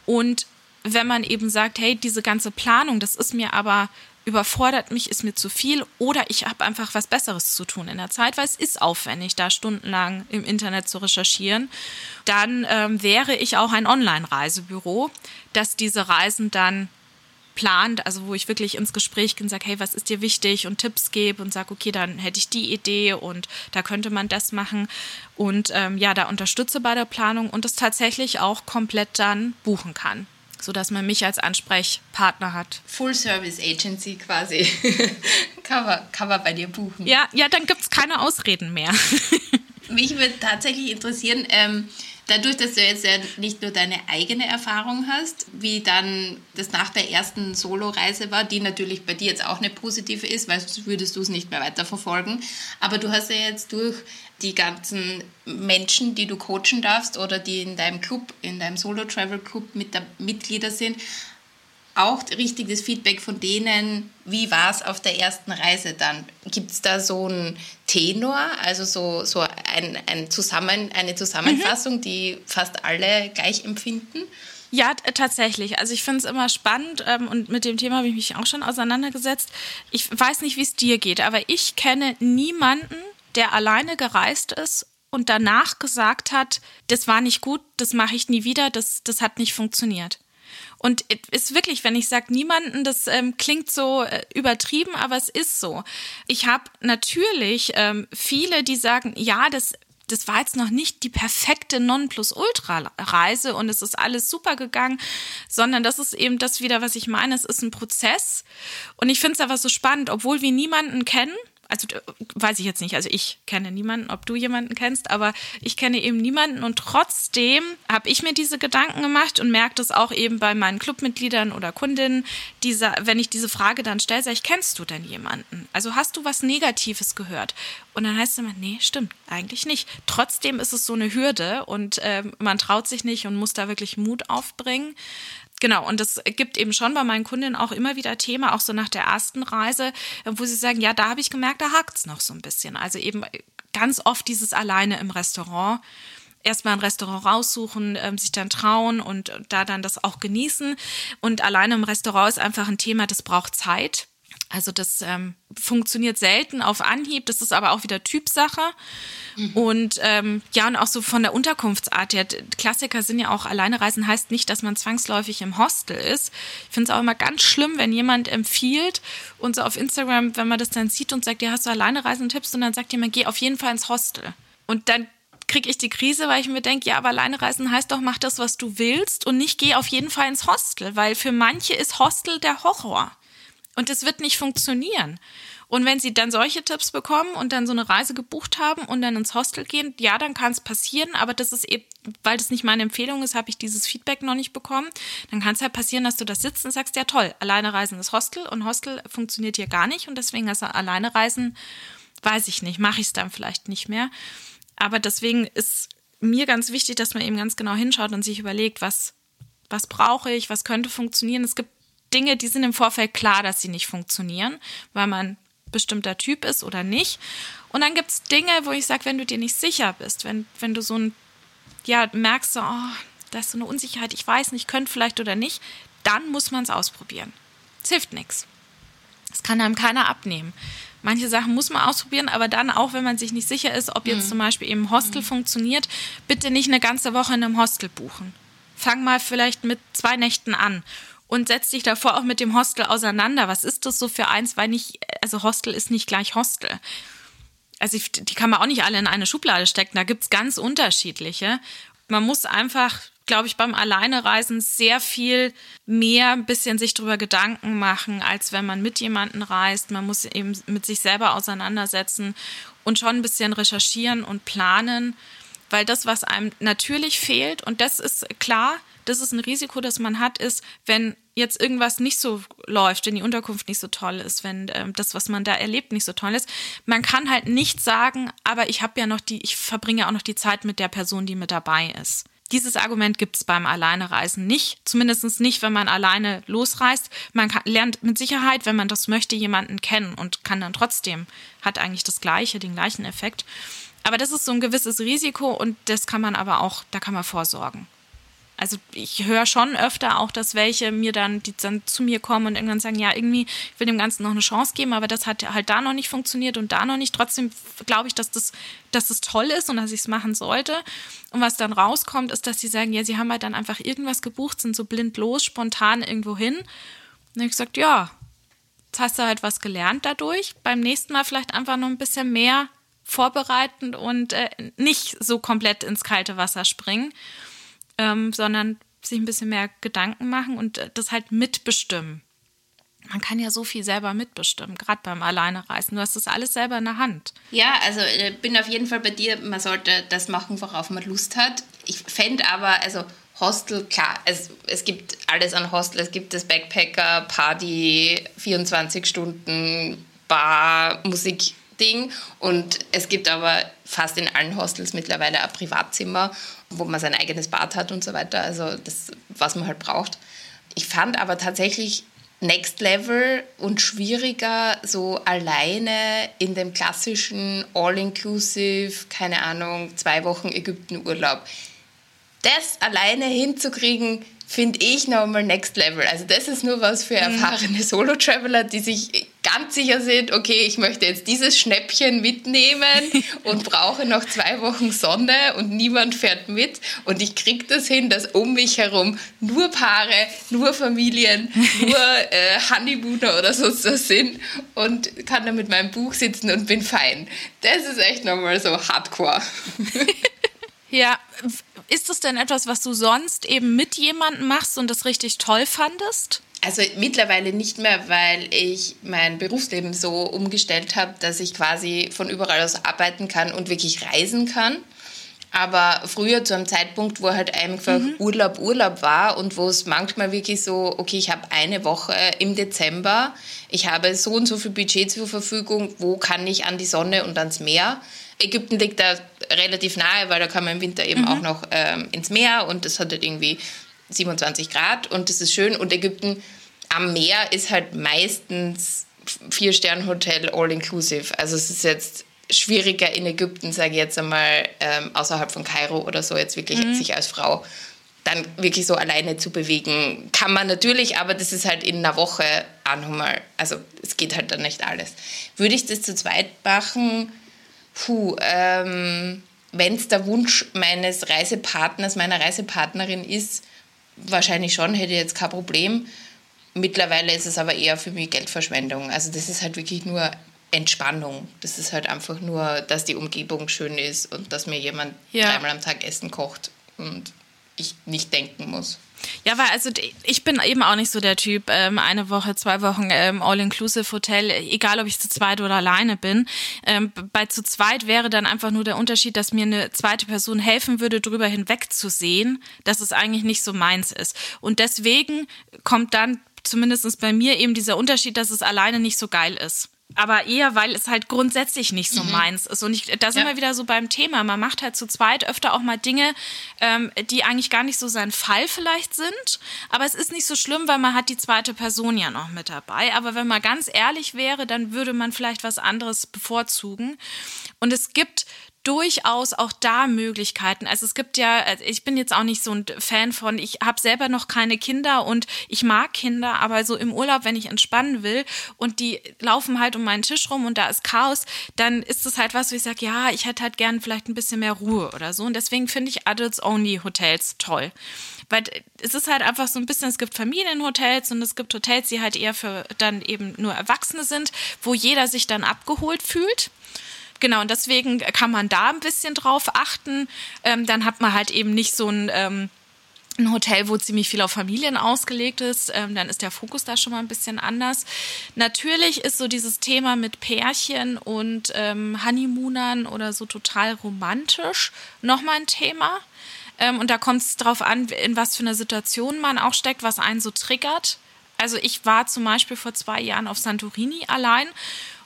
Und wenn man eben sagt, hey, diese ganze Planung, das ist mir aber überfordert mich, ist mir zu viel oder ich habe einfach was Besseres zu tun in der Zeit, weil es ist aufwendig, da stundenlang im Internet zu recherchieren, dann ähm, wäre ich auch ein Online-Reisebüro, das diese Reisen dann plant, also wo ich wirklich ins Gespräch gehe und sage, hey, was ist dir wichtig und Tipps gebe und sage, okay, dann hätte ich die Idee und da könnte man das machen und ähm, ja, da unterstütze bei der Planung und es tatsächlich auch komplett dann buchen kann sodass man mich als Ansprechpartner hat. Full Service Agency quasi. kann, man, kann man bei dir buchen. Ja, ja dann gibt es keine Ausreden mehr. Mich würde tatsächlich interessieren, ähm, dadurch, dass du jetzt ja nicht nur deine eigene Erfahrung hast, wie dann das nach der ersten Solo-Reise war, die natürlich bei dir jetzt auch eine positive ist, weil sonst würdest du es nicht mehr weiterverfolgen. Aber du hast ja jetzt durch die ganzen Menschen, die du coachen darfst oder die in deinem Club, in deinem Solo-Travel-Club mit der Mitglieder sind, auch richtiges Feedback von denen, wie war es auf der ersten Reise dann? Gibt es da so einen Tenor, also so, so ein, ein Zusammen, eine Zusammenfassung, mhm. die fast alle gleich empfinden? Ja, tatsächlich. Also ich finde es immer spannend ähm, und mit dem Thema habe ich mich auch schon auseinandergesetzt. Ich weiß nicht, wie es dir geht, aber ich kenne niemanden, der alleine gereist ist und danach gesagt hat, das war nicht gut, das mache ich nie wieder, das, das hat nicht funktioniert. Und ist wirklich, wenn ich sage niemanden, das ähm, klingt so äh, übertrieben, aber es ist so. Ich habe natürlich ähm, viele, die sagen, ja, das das war jetzt noch nicht die perfekte Nonplusultra-Reise und es ist alles super gegangen, sondern das ist eben das wieder, was ich meine. Es ist ein Prozess. Und ich finde es aber so spannend, obwohl wir niemanden kennen, also weiß ich jetzt nicht, also ich kenne niemanden, ob du jemanden kennst, aber ich kenne eben niemanden und trotzdem habe ich mir diese Gedanken gemacht und merke das auch eben bei meinen Clubmitgliedern oder Kundinnen, dieser, wenn ich diese Frage dann stelle, sage ich, kennst du denn jemanden? Also hast du was Negatives gehört? Und dann heißt es immer, nee, stimmt, eigentlich nicht. Trotzdem ist es so eine Hürde und äh, man traut sich nicht und muss da wirklich Mut aufbringen. Genau, und das gibt eben schon bei meinen Kundinnen auch immer wieder Thema, auch so nach der ersten Reise, wo sie sagen, ja, da habe ich gemerkt, da hakt es noch so ein bisschen. Also eben ganz oft dieses alleine im Restaurant. Erstmal ein Restaurant raussuchen, ähm, sich dann trauen und da dann das auch genießen. Und alleine im Restaurant ist einfach ein Thema, das braucht Zeit. Also das ähm, funktioniert selten auf Anhieb, das ist aber auch wieder Typsache. Mhm. Und ähm, ja, und auch so von der Unterkunftsart her. Klassiker sind ja auch, alleine reisen heißt nicht, dass man zwangsläufig im Hostel ist. Ich finde es auch immer ganz schlimm, wenn jemand empfiehlt und so auf Instagram, wenn man das dann sieht und sagt, ja, hast du alleine reisen Tipps und dann sagt jemand, geh auf jeden Fall ins Hostel. Und dann kriege ich die Krise, weil ich mir denke, ja, aber alleine reisen heißt doch, mach das, was du willst und nicht geh auf jeden Fall ins Hostel, weil für manche ist Hostel der Horror. Und es wird nicht funktionieren. Und wenn sie dann solche Tipps bekommen und dann so eine Reise gebucht haben und dann ins Hostel gehen, ja, dann kann es passieren, aber das ist eben, weil das nicht meine Empfehlung ist, habe ich dieses Feedback noch nicht bekommen. Dann kann es halt passieren, dass du da sitzt und sagst, ja toll, alleine reisen ist Hostel und Hostel funktioniert hier gar nicht und deswegen ist alleine reisen, weiß ich nicht, mache ich es dann vielleicht nicht mehr. Aber deswegen ist mir ganz wichtig, dass man eben ganz genau hinschaut und sich überlegt, was, was brauche ich, was könnte funktionieren. Es gibt Dinge, die sind im Vorfeld klar, dass sie nicht funktionieren, weil man bestimmter Typ ist oder nicht. Und dann gibt es Dinge, wo ich sage, wenn du dir nicht sicher bist, wenn, wenn du so ein, ja, merkst, so, oh, da ist so eine Unsicherheit, ich weiß nicht, könnte vielleicht oder nicht, dann muss man es ausprobieren. Es hilft nichts. Das kann einem keiner abnehmen. Manche Sachen muss man ausprobieren, aber dann auch, wenn man sich nicht sicher ist, ob jetzt mhm. zum Beispiel eben Hostel mhm. funktioniert, bitte nicht eine ganze Woche in einem Hostel buchen. Fang mal vielleicht mit zwei Nächten an und setz dich davor auch mit dem Hostel auseinander. Was ist das so für eins? Weil nicht, also Hostel ist nicht gleich Hostel. Also die kann man auch nicht alle in eine Schublade stecken. Da gibt's ganz unterschiedliche. Man muss einfach, glaube ich, beim Alleinereisen sehr viel mehr ein bisschen sich drüber Gedanken machen, als wenn man mit jemandem reist. Man muss eben mit sich selber auseinandersetzen und schon ein bisschen recherchieren und planen, weil das, was einem natürlich fehlt, und das ist klar, das ist ein Risiko, das man hat, ist, wenn jetzt irgendwas nicht so läuft, wenn die Unterkunft nicht so toll ist, wenn äh, das, was man da erlebt, nicht so toll ist. Man kann halt nicht sagen, aber ich habe ja noch die, ich verbringe auch noch die Zeit mit der Person, die mit dabei ist. Dieses Argument gibt es beim Alleinereisen nicht, zumindest nicht, wenn man alleine losreist. Man kann, lernt mit Sicherheit, wenn man das möchte, jemanden kennen und kann dann trotzdem, hat eigentlich das Gleiche, den gleichen Effekt. Aber das ist so ein gewisses Risiko und das kann man aber auch, da kann man vorsorgen also ich höre schon öfter auch, dass welche mir dann, die dann zu mir kommen und irgendwann sagen, ja, irgendwie, ich will dem Ganzen noch eine Chance geben, aber das hat halt da noch nicht funktioniert und da noch nicht. Trotzdem glaube ich, dass das, dass das toll ist und dass ich es machen sollte. Und was dann rauskommt, ist, dass sie sagen, ja, sie haben halt dann einfach irgendwas gebucht, sind so blind los, spontan irgendwo hin. Und dann habe ich gesagt, ja, jetzt hast du halt was gelernt dadurch. Beim nächsten Mal vielleicht einfach noch ein bisschen mehr vorbereiten und äh, nicht so komplett ins kalte Wasser springen ähm, sondern sich ein bisschen mehr Gedanken machen und äh, das halt mitbestimmen. Man kann ja so viel selber mitbestimmen, gerade beim Alleinereisen. Du hast das alles selber in der Hand. Ja, also äh, bin auf jeden Fall bei dir. Man sollte das machen, worauf man Lust hat. Ich fände aber, also Hostel, klar, es, es gibt alles an Hostel. Es gibt das Backpacker, Party, 24 Stunden, Bar, Musik, Ding. Und es gibt aber fast in allen Hostels mittlerweile ein Privatzimmer, wo man sein eigenes Bad hat und so weiter. Also das, was man halt braucht. Ich fand aber tatsächlich Next Level und schwieriger so alleine in dem klassischen All-Inclusive, keine Ahnung, zwei Wochen Ägypten-Urlaub. Das alleine hinzukriegen, finde ich nochmal Next Level. Also das ist nur was für mhm. erfahrene Solo-Traveler, die sich ganz sicher sind, okay, ich möchte jetzt dieses Schnäppchen mitnehmen und brauche noch zwei Wochen Sonne und niemand fährt mit und ich kriege das hin, dass um mich herum nur Paare, nur Familien, nur äh, Honeymooner oder so sind und kann dann mit meinem Buch sitzen und bin fein. Das ist echt nochmal so hardcore. Ja, ist das denn etwas, was du sonst eben mit jemandem machst und das richtig toll fandest? Also mittlerweile nicht mehr, weil ich mein Berufsleben so umgestellt habe, dass ich quasi von überall aus arbeiten kann und wirklich reisen kann. Aber früher zu einem Zeitpunkt, wo halt einfach mhm. Urlaub Urlaub war und wo es manchmal wirklich so, okay, ich habe eine Woche im Dezember, ich habe so und so viel Budget zur Verfügung, wo kann ich an die Sonne und ans Meer? Ägypten liegt da relativ nahe, weil da kann man im Winter eben mhm. auch noch ähm, ins Meer und das hat halt irgendwie 27 Grad und das ist schön. Und Ägypten am Meer ist halt meistens Vier-Sterne-Hotel all-inclusive. Also es ist jetzt schwieriger in Ägypten, sage ich jetzt einmal, ähm, außerhalb von Kairo oder so, jetzt wirklich mhm. sich als Frau dann wirklich so alleine zu bewegen. Kann man natürlich, aber das ist halt in einer Woche auch nochmal, also es geht halt dann nicht alles. Würde ich das zu zweit machen, puh, ähm, wenn es der Wunsch meines Reisepartners, meiner Reisepartnerin ist, wahrscheinlich schon, hätte ich jetzt kein Problem. Mittlerweile ist es aber eher für mich Geldverschwendung. Also das ist halt wirklich nur Entspannung. Das ist halt einfach nur, dass die Umgebung schön ist und dass mir jemand ja. dreimal am Tag Essen kocht und ich nicht denken muss. Ja, weil also ich bin eben auch nicht so der Typ, ähm, eine Woche, zwei Wochen ähm, All-Inclusive-Hotel, egal ob ich zu zweit oder alleine bin. Ähm, bei zu zweit wäre dann einfach nur der Unterschied, dass mir eine zweite Person helfen würde, drüber hinwegzusehen, dass es eigentlich nicht so meins ist. Und deswegen kommt dann zumindest bei mir eben dieser Unterschied, dass es alleine nicht so geil ist aber eher, weil es halt grundsätzlich nicht so mhm. meins ist. Und ich, da sind ja. wir wieder so beim Thema. Man macht halt zu zweit öfter auch mal Dinge, ähm, die eigentlich gar nicht so sein Fall vielleicht sind. Aber es ist nicht so schlimm, weil man hat die zweite Person ja noch mit dabei. Aber wenn man ganz ehrlich wäre, dann würde man vielleicht was anderes bevorzugen. Und es gibt durchaus auch da Möglichkeiten. Also es gibt ja, also ich bin jetzt auch nicht so ein Fan von, ich habe selber noch keine Kinder und ich mag Kinder, aber so im Urlaub, wenn ich entspannen will und die laufen halt um meinen Tisch rum und da ist Chaos, dann ist es halt was, wo ich sage, ja, ich hätte halt gern vielleicht ein bisschen mehr Ruhe oder so. Und deswegen finde ich Adults-Only-Hotels toll. Weil es ist halt einfach so ein bisschen, es gibt Familienhotels und es gibt Hotels, die halt eher für dann eben nur Erwachsene sind, wo jeder sich dann abgeholt fühlt. Genau, und deswegen kann man da ein bisschen drauf achten. Ähm, dann hat man halt eben nicht so ein, ähm, ein Hotel, wo ziemlich viel auf Familien ausgelegt ist. Ähm, dann ist der Fokus da schon mal ein bisschen anders. Natürlich ist so dieses Thema mit Pärchen und ähm, Honeymoonern oder so total romantisch nochmal ein Thema. Ähm, und da kommt es drauf an, in was für einer Situation man auch steckt, was einen so triggert. Also ich war zum Beispiel vor zwei Jahren auf Santorini allein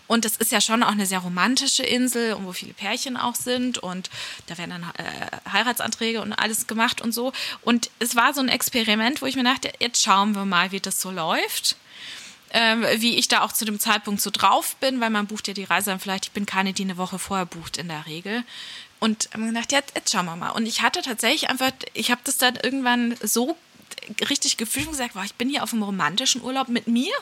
und es ist ja schon auch eine sehr romantische Insel, wo viele Pärchen auch sind. Und da werden dann äh, Heiratsanträge und alles gemacht und so. Und es war so ein Experiment, wo ich mir dachte, jetzt schauen wir mal, wie das so läuft. Ähm, wie ich da auch zu dem Zeitpunkt so drauf bin, weil man bucht ja die Reise dann vielleicht, ich bin keine, die eine Woche vorher bucht in der Regel. Und haben gedacht, ja, jetzt schauen wir mal. Und ich hatte tatsächlich einfach, ich habe das dann irgendwann so richtig gefühlt und gesagt, boah, ich bin hier auf einem romantischen Urlaub mit mir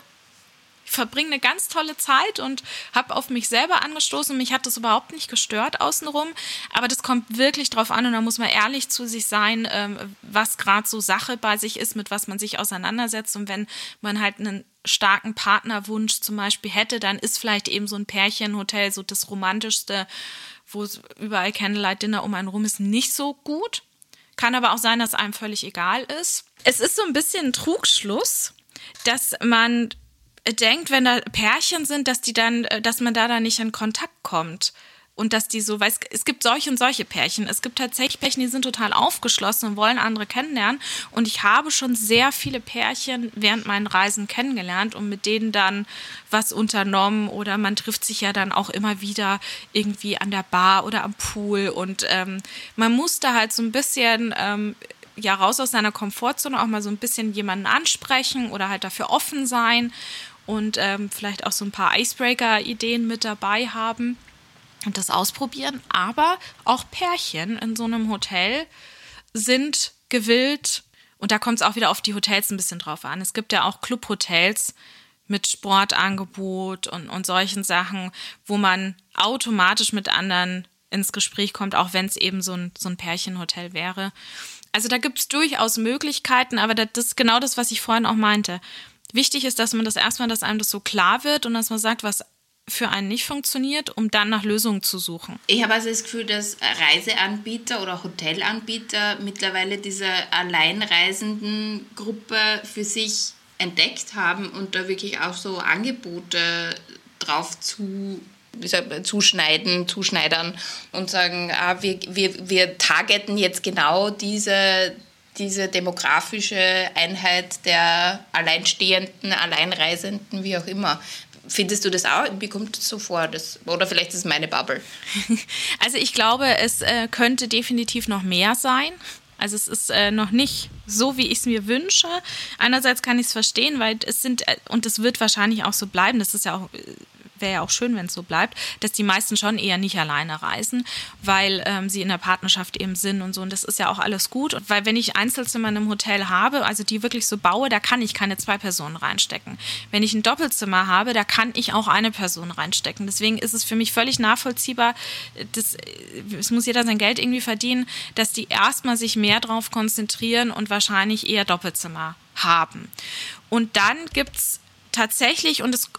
verbringe eine ganz tolle Zeit und habe auf mich selber angestoßen. Mich hat das überhaupt nicht gestört außenrum. Aber das kommt wirklich drauf an und da muss man ehrlich zu sich sein, ähm, was gerade so Sache bei sich ist, mit was man sich auseinandersetzt. Und wenn man halt einen starken Partnerwunsch zum Beispiel hätte, dann ist vielleicht eben so ein Pärchenhotel so das romantischste, wo es überall Candlelight Dinner um einen rum ist, nicht so gut. Kann aber auch sein, dass einem völlig egal ist. Es ist so ein bisschen ein Trugschluss, dass man denkt, wenn da Pärchen sind, dass die dann, äh, dass man da dann nicht in Kontakt kommt. Und dass die so, weil es, es gibt solche und solche Pärchen. Es gibt tatsächlich Pärchen, die sind total aufgeschlossen und wollen andere kennenlernen. Und ich habe schon sehr viele Pärchen während meinen Reisen kennengelernt und mit denen dann was unternommen. Oder man trifft sich ja dann auch immer wieder irgendwie an der Bar oder am Pool. Und ähm, man muss da halt so ein bisschen ähm, ja raus aus seiner Komfortzone auch mal so ein bisschen jemanden ansprechen oder halt dafür offen sein und ähm, vielleicht auch so ein paar Icebreaker-Ideen mit dabei haben und das ausprobieren. Aber auch Pärchen in so einem Hotel sind gewillt, und da kommt es auch wieder auf die Hotels ein bisschen drauf an. Es gibt ja auch Clubhotels mit Sportangebot und, und solchen Sachen, wo man automatisch mit anderen ins Gespräch kommt, auch wenn es eben so ein, so ein Pärchenhotel wäre. Also da gibt es durchaus Möglichkeiten, aber das ist genau das, was ich vorhin auch meinte. Wichtig ist, dass man das erstmal, dass einem das so klar wird und dass man sagt, was für einen nicht funktioniert, um dann nach Lösungen zu suchen. Ich habe also das Gefühl, dass Reiseanbieter oder Hotelanbieter mittlerweile diese alleinreisenden Gruppe für sich entdeckt haben und da wirklich auch so Angebote drauf zu zuschneiden, zuschneidern und sagen, ah, wir, wir, wir targeten jetzt genau diese, diese demografische Einheit der Alleinstehenden, Alleinreisenden, wie auch immer. Findest du das auch? Wie kommt das so vor? Das, oder vielleicht ist es meine Bubble. Also ich glaube, es äh, könnte definitiv noch mehr sein. Also es ist äh, noch nicht so, wie ich es mir wünsche. Einerseits kann ich es verstehen, weil es sind, äh, und es wird wahrscheinlich auch so bleiben, das ist ja auch äh, wäre ja auch schön, wenn es so bleibt, dass die meisten schon eher nicht alleine reisen, weil ähm, sie in der Partnerschaft eben sind und so. Und das ist ja auch alles gut. Und weil wenn ich Einzelzimmer in einem Hotel habe, also die wirklich so baue, da kann ich keine zwei Personen reinstecken. Wenn ich ein Doppelzimmer habe, da kann ich auch eine Person reinstecken. Deswegen ist es für mich völlig nachvollziehbar, das, es muss jeder sein Geld irgendwie verdienen, dass die erstmal sich mehr darauf konzentrieren und wahrscheinlich eher Doppelzimmer haben. Und dann gibt es tatsächlich, und es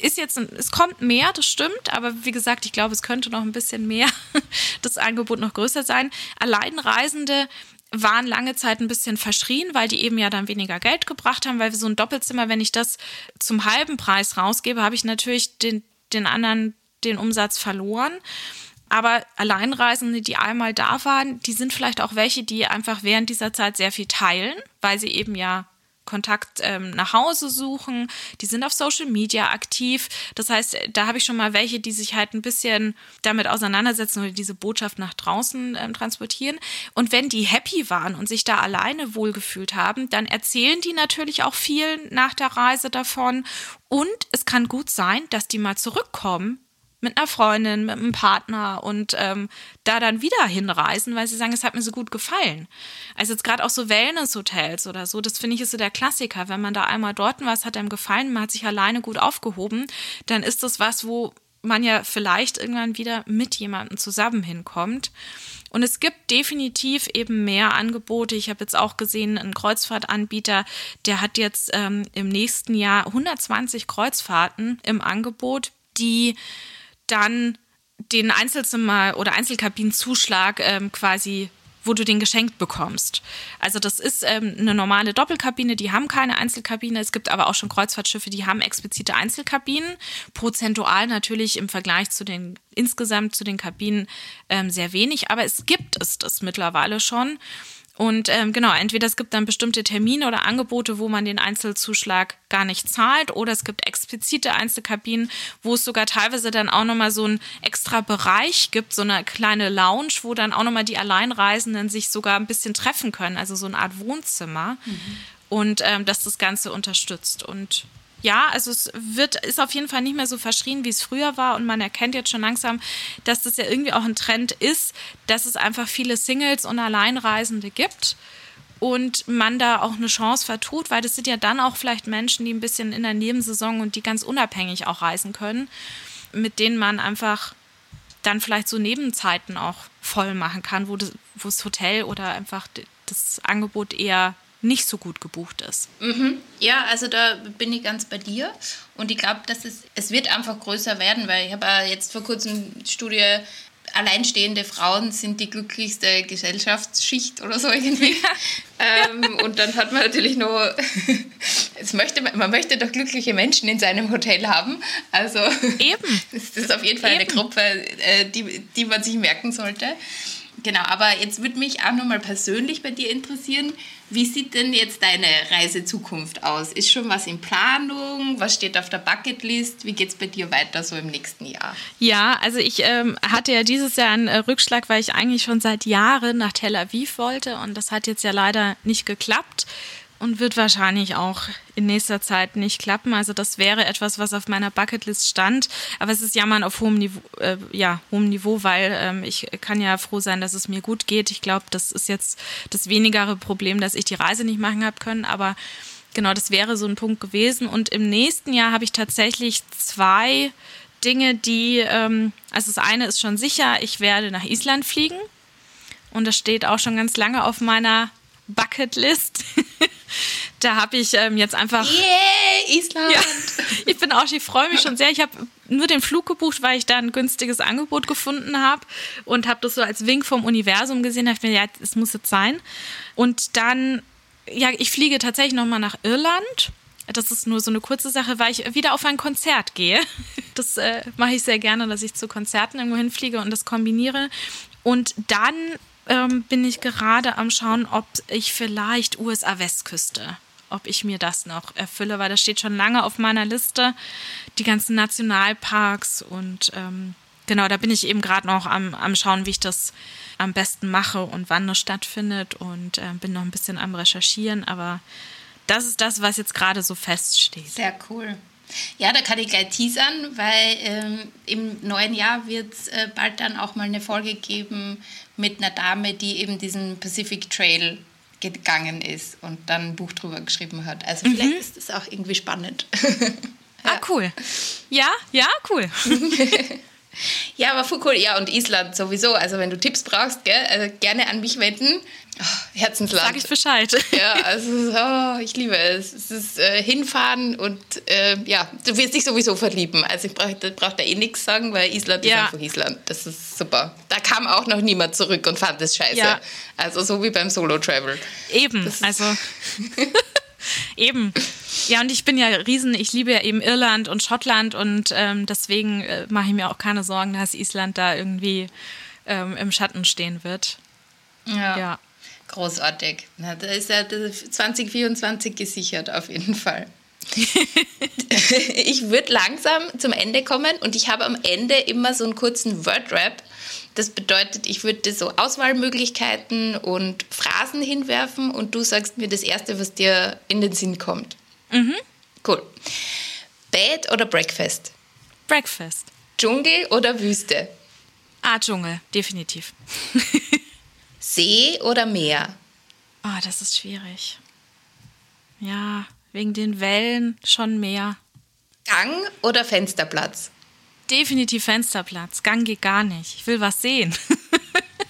ist jetzt, es kommt mehr, das stimmt, aber wie gesagt, ich glaube, es könnte noch ein bisschen mehr das Angebot noch größer sein. Alleinreisende waren lange Zeit ein bisschen verschrien, weil die eben ja dann weniger Geld gebracht haben, weil so ein Doppelzimmer, wenn ich das zum halben Preis rausgebe, habe ich natürlich den, den anderen den Umsatz verloren. Aber Alleinreisende, die einmal da waren, die sind vielleicht auch welche, die einfach während dieser Zeit sehr viel teilen, weil sie eben ja Kontakt ähm, nach Hause suchen, die sind auf Social Media aktiv. Das heißt, da habe ich schon mal welche, die sich halt ein bisschen damit auseinandersetzen oder diese Botschaft nach draußen ähm, transportieren. Und wenn die happy waren und sich da alleine wohlgefühlt haben, dann erzählen die natürlich auch viel nach der Reise davon. Und es kann gut sein, dass die mal zurückkommen mit einer Freundin, mit einem Partner und ähm, da dann wieder hinreisen, weil sie sagen, es hat mir so gut gefallen. Also jetzt gerade auch so Wellness-Hotels oder so, das finde ich ist so der Klassiker. Wenn man da einmal dort war, es hat einem gefallen, man hat sich alleine gut aufgehoben, dann ist das was, wo man ja vielleicht irgendwann wieder mit jemandem zusammen hinkommt. Und es gibt definitiv eben mehr Angebote. Ich habe jetzt auch gesehen, ein Kreuzfahrtanbieter, der hat jetzt ähm, im nächsten Jahr 120 Kreuzfahrten im Angebot, die dann den Einzelzimmer- oder Einzelkabinenzuschlag ähm, quasi wo du den geschenkt bekommst. Also das ist ähm, eine normale Doppelkabine, die haben keine Einzelkabine. Es gibt aber auch schon Kreuzfahrtschiffe, die haben explizite Einzelkabinen. Prozentual natürlich im Vergleich zu den insgesamt zu den Kabinen ähm, sehr wenig, aber es gibt es das mittlerweile schon. Und ähm, genau, entweder es gibt dann bestimmte Termine oder Angebote, wo man den Einzelzuschlag gar nicht zahlt, oder es gibt explizite Einzelkabinen, wo es sogar teilweise dann auch nochmal so einen extra Bereich gibt, so eine kleine Lounge, wo dann auch nochmal die Alleinreisenden sich sogar ein bisschen treffen können, also so eine Art Wohnzimmer. Mhm. Und ähm, dass das Ganze unterstützt. Und ja, also es wird, ist auf jeden Fall nicht mehr so verschrien, wie es früher war. Und man erkennt jetzt schon langsam, dass das ja irgendwie auch ein Trend ist, dass es einfach viele Singles und Alleinreisende gibt. Und man da auch eine Chance vertut, weil das sind ja dann auch vielleicht Menschen, die ein bisschen in der Nebensaison und die ganz unabhängig auch reisen können, mit denen man einfach dann vielleicht so Nebenzeiten auch voll machen kann, wo das, wo das Hotel oder einfach das Angebot eher nicht so gut gebucht ist. Mhm. Ja, also da bin ich ganz bei dir und ich glaube, dass es, es wird einfach größer werden, weil ich habe jetzt vor kurzem die Studie alleinstehende Frauen sind die glücklichste Gesellschaftsschicht oder so irgendwie. ähm, und dann hat man natürlich nur, es möchte, man möchte doch glückliche Menschen in seinem Hotel haben. Also Eben. das ist auf jeden Fall Eben. eine Gruppe, äh, die, die man sich merken sollte. Genau, aber jetzt würde mich auch nochmal persönlich bei dir interessieren, wie sieht denn jetzt deine Reisezukunft aus? Ist schon was in Planung? Was steht auf der Bucketlist? Wie geht es bei dir weiter so im nächsten Jahr? Ja, also ich ähm, hatte ja dieses Jahr einen äh, Rückschlag, weil ich eigentlich schon seit Jahren nach Tel Aviv wollte und das hat jetzt ja leider nicht geklappt und wird wahrscheinlich auch in nächster Zeit nicht klappen. Also das wäre etwas, was auf meiner Bucketlist stand. Aber es ist Jammern auf hohem Niveau, äh, ja, hohem Niveau, weil ähm, ich kann ja froh sein, dass es mir gut geht. Ich glaube, das ist jetzt das wenigere Problem, dass ich die Reise nicht machen habe können. Aber genau, das wäre so ein Punkt gewesen. Und im nächsten Jahr habe ich tatsächlich zwei Dinge, die, ähm, also das eine ist schon sicher, ich werde nach Island fliegen. Und das steht auch schon ganz lange auf meiner Bucketlist. da habe ich ähm, jetzt einfach. Yeah, Island! Ja, ich bin auch, ich freue mich schon sehr. Ich habe nur den Flug gebucht, weil ich da ein günstiges Angebot gefunden habe und habe das so als Wink vom Universum gesehen. Da ich mir, ja, es muss jetzt sein. Und dann, ja, ich fliege tatsächlich nochmal nach Irland. Das ist nur so eine kurze Sache, weil ich wieder auf ein Konzert gehe. Das äh, mache ich sehr gerne, dass ich zu Konzerten irgendwo hinfliege und das kombiniere. Und dann ähm, bin ich gerade am Schauen, ob ich vielleicht USA-Westküste, ob ich mir das noch erfülle, weil das steht schon lange auf meiner Liste. Die ganzen Nationalparks und ähm, genau, da bin ich eben gerade noch am, am Schauen, wie ich das am besten mache und wann das stattfindet und äh, bin noch ein bisschen am Recherchieren, aber das ist das, was jetzt gerade so feststeht. Sehr cool. Ja, da kann ich gleich teasern, weil ähm, im neuen Jahr wird es äh, bald dann auch mal eine Folge geben mit einer Dame, die eben diesen Pacific Trail gegangen ist und dann ein Buch drüber geschrieben hat. Also mhm. vielleicht ist das auch irgendwie spannend. ja. Ah, cool. Ja, ja, cool. Ja, aber voll cool. Ja, und Island sowieso. Also wenn du Tipps brauchst, gell, also gerne an mich wenden. Oh, Herzensland. Sag ich Bescheid. Ja, also oh, ich liebe es. Es ist äh, hinfahren und äh, ja, du wirst dich sowieso verlieben. Also ich brauche brauch da eh nichts sagen, weil Island ja. ist einfach Island. Das ist super. Da kam auch noch niemand zurück und fand es scheiße. Ja. Also so wie beim Solo-Travel. Eben, also eben. Ja, und ich bin ja riesen, ich liebe ja eben Irland und Schottland und ähm, deswegen äh, mache ich mir auch keine Sorgen, dass Island da irgendwie ähm, im Schatten stehen wird. Ja. ja. Großartig. Na, da ist ja 2024 gesichert auf jeden Fall. ich würde langsam zum Ende kommen und ich habe am Ende immer so einen kurzen Word-Rap. Das bedeutet, ich würde so Auswahlmöglichkeiten und Phrasen hinwerfen und du sagst mir das Erste, was dir in den Sinn kommt. Mhm. Cool. Bed oder Breakfast? Breakfast. Dschungel oder Wüste? Ah, Dschungel, definitiv. See oder Meer? Ah, oh, das ist schwierig. Ja, wegen den Wellen schon Meer. Gang oder Fensterplatz? Definitiv Fensterplatz. Gang geht gar nicht. Ich will was sehen.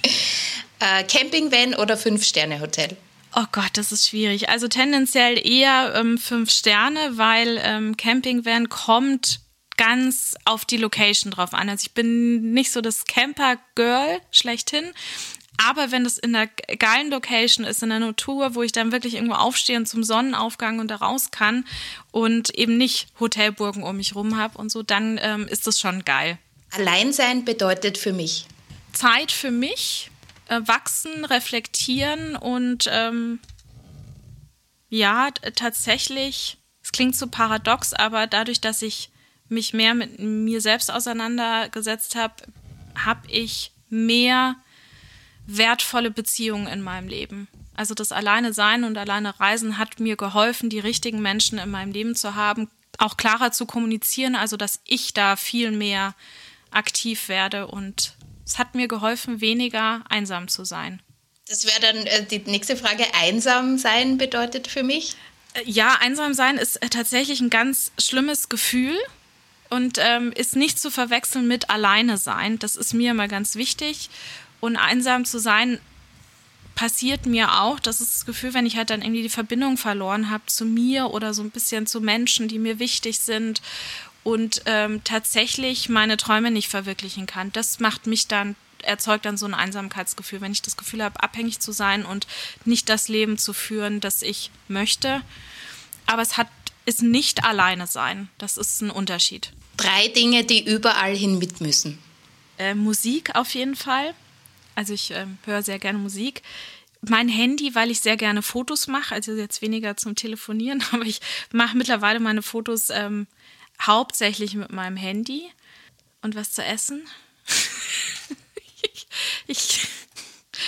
äh, Campingvan oder Fünf-Sterne-Hotel? Oh Gott, das ist schwierig. Also tendenziell eher ähm, fünf Sterne, weil ähm, Campingvan kommt ganz auf die Location drauf an. Also ich bin nicht so das Camper-Girl schlechthin, aber wenn das in einer geilen Location ist, in der Natur, wo ich dann wirklich irgendwo aufstehe und zum Sonnenaufgang und da raus kann und eben nicht Hotelburgen um mich rum habe und so, dann ähm, ist das schon geil. Alleinsein bedeutet für mich Zeit für mich, äh, wachsen, reflektieren und ähm, ja, tatsächlich, es klingt so paradox, aber dadurch, dass ich mich mehr mit mir selbst auseinandergesetzt habe, habe ich mehr wertvolle Beziehungen in meinem Leben. Also das alleine sein und alleine reisen hat mir geholfen, die richtigen Menschen in meinem Leben zu haben, auch klarer zu kommunizieren, also dass ich da viel mehr aktiv werde und es hat mir geholfen, weniger einsam zu sein. Das wäre dann äh, die nächste Frage. Einsam sein bedeutet für mich? Äh, ja, einsam sein ist äh, tatsächlich ein ganz schlimmes Gefühl und ähm, ist nicht zu verwechseln mit alleine sein. Das ist mir immer ganz wichtig. Und einsam zu sein passiert mir auch. Das ist das Gefühl, wenn ich halt dann irgendwie die Verbindung verloren habe zu mir oder so ein bisschen zu Menschen, die mir wichtig sind und ähm, tatsächlich meine Träume nicht verwirklichen kann. Das macht mich dann, erzeugt dann so ein Einsamkeitsgefühl, wenn ich das Gefühl habe, abhängig zu sein und nicht das Leben zu führen, das ich möchte. Aber es hat, ist nicht alleine sein. Das ist ein Unterschied. Drei Dinge, die überall hin mit müssen. Äh, Musik auf jeden Fall. Also ich äh, höre sehr gerne Musik mein Handy, weil ich sehr gerne Fotos mache, also jetzt weniger zum Telefonieren, aber ich mache mittlerweile meine Fotos ähm, hauptsächlich mit meinem Handy und was zu essen. ich, ich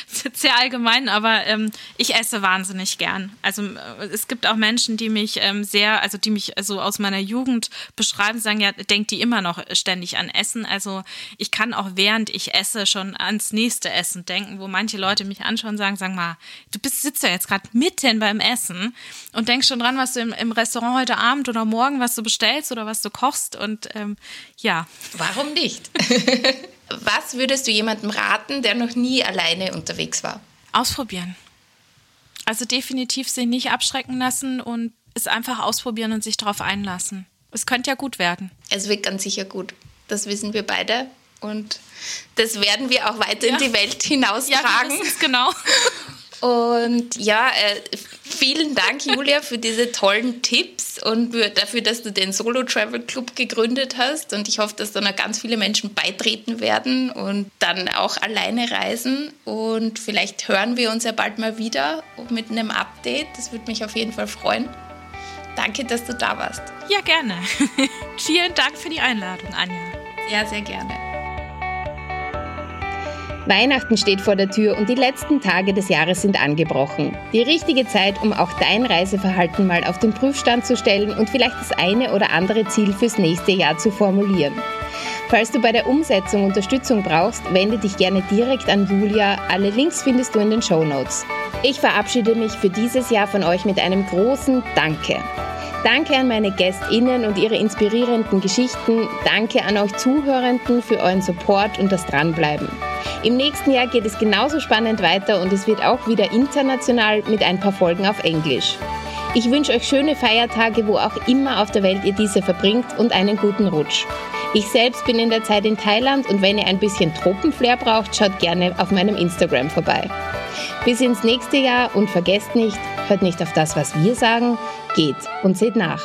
sehr allgemein, aber ähm, ich esse wahnsinnig gern. Also äh, es gibt auch Menschen, die mich ähm, sehr, also die mich also aus meiner Jugend beschreiben, sagen ja, denkt die immer noch ständig an Essen. Also ich kann auch während ich esse schon ans nächste Essen denken, wo manche Leute mich anschauen und sagen, sag mal, du bist sitzt ja jetzt gerade mitten beim Essen und denkst schon dran, was du im, im, Restaurant heute Abend oder morgen, was du bestellst oder was du kochst und ähm, ja. Warum nicht? Was würdest du jemandem raten, der noch nie alleine unterwegs war? Ausprobieren. Also definitiv sich nicht abschrecken lassen und es einfach ausprobieren und sich darauf einlassen. Es könnte ja gut werden. Es wird ganz sicher gut. Das wissen wir beide. Und das werden wir auch weiter ja. in die Welt hinaustragen. Ja, genau. Und ja, äh, vielen Dank, Julia, für diese tollen Tipps und dafür, dass du den Solo Travel Club gegründet hast. Und ich hoffe, dass da noch ganz viele Menschen beitreten werden und dann auch alleine reisen. Und vielleicht hören wir uns ja bald mal wieder mit einem Update. Das würde mich auf jeden Fall freuen. Danke, dass du da warst. Ja, gerne. Vielen Dank für die Einladung, Anja. Ja, sehr gerne. Weihnachten steht vor der Tür und die letzten Tage des Jahres sind angebrochen. Die richtige Zeit, um auch dein Reiseverhalten mal auf den Prüfstand zu stellen und vielleicht das eine oder andere Ziel fürs nächste Jahr zu formulieren. Falls du bei der Umsetzung Unterstützung brauchst, wende dich gerne direkt an Julia. Alle Links findest du in den Show Notes. Ich verabschiede mich für dieses Jahr von euch mit einem großen Danke. Danke an meine GästInnen und ihre inspirierenden Geschichten. Danke an euch Zuhörenden für euren Support und das Dranbleiben. Im nächsten Jahr geht es genauso spannend weiter und es wird auch wieder international mit ein paar Folgen auf Englisch. Ich wünsche euch schöne Feiertage, wo auch immer auf der Welt ihr diese verbringt und einen guten Rutsch. Ich selbst bin in der Zeit in Thailand und wenn ihr ein bisschen Tropenflair braucht, schaut gerne auf meinem Instagram vorbei. Bis ins nächste Jahr und vergesst nicht, hört nicht auf das, was wir sagen, geht und seht nach.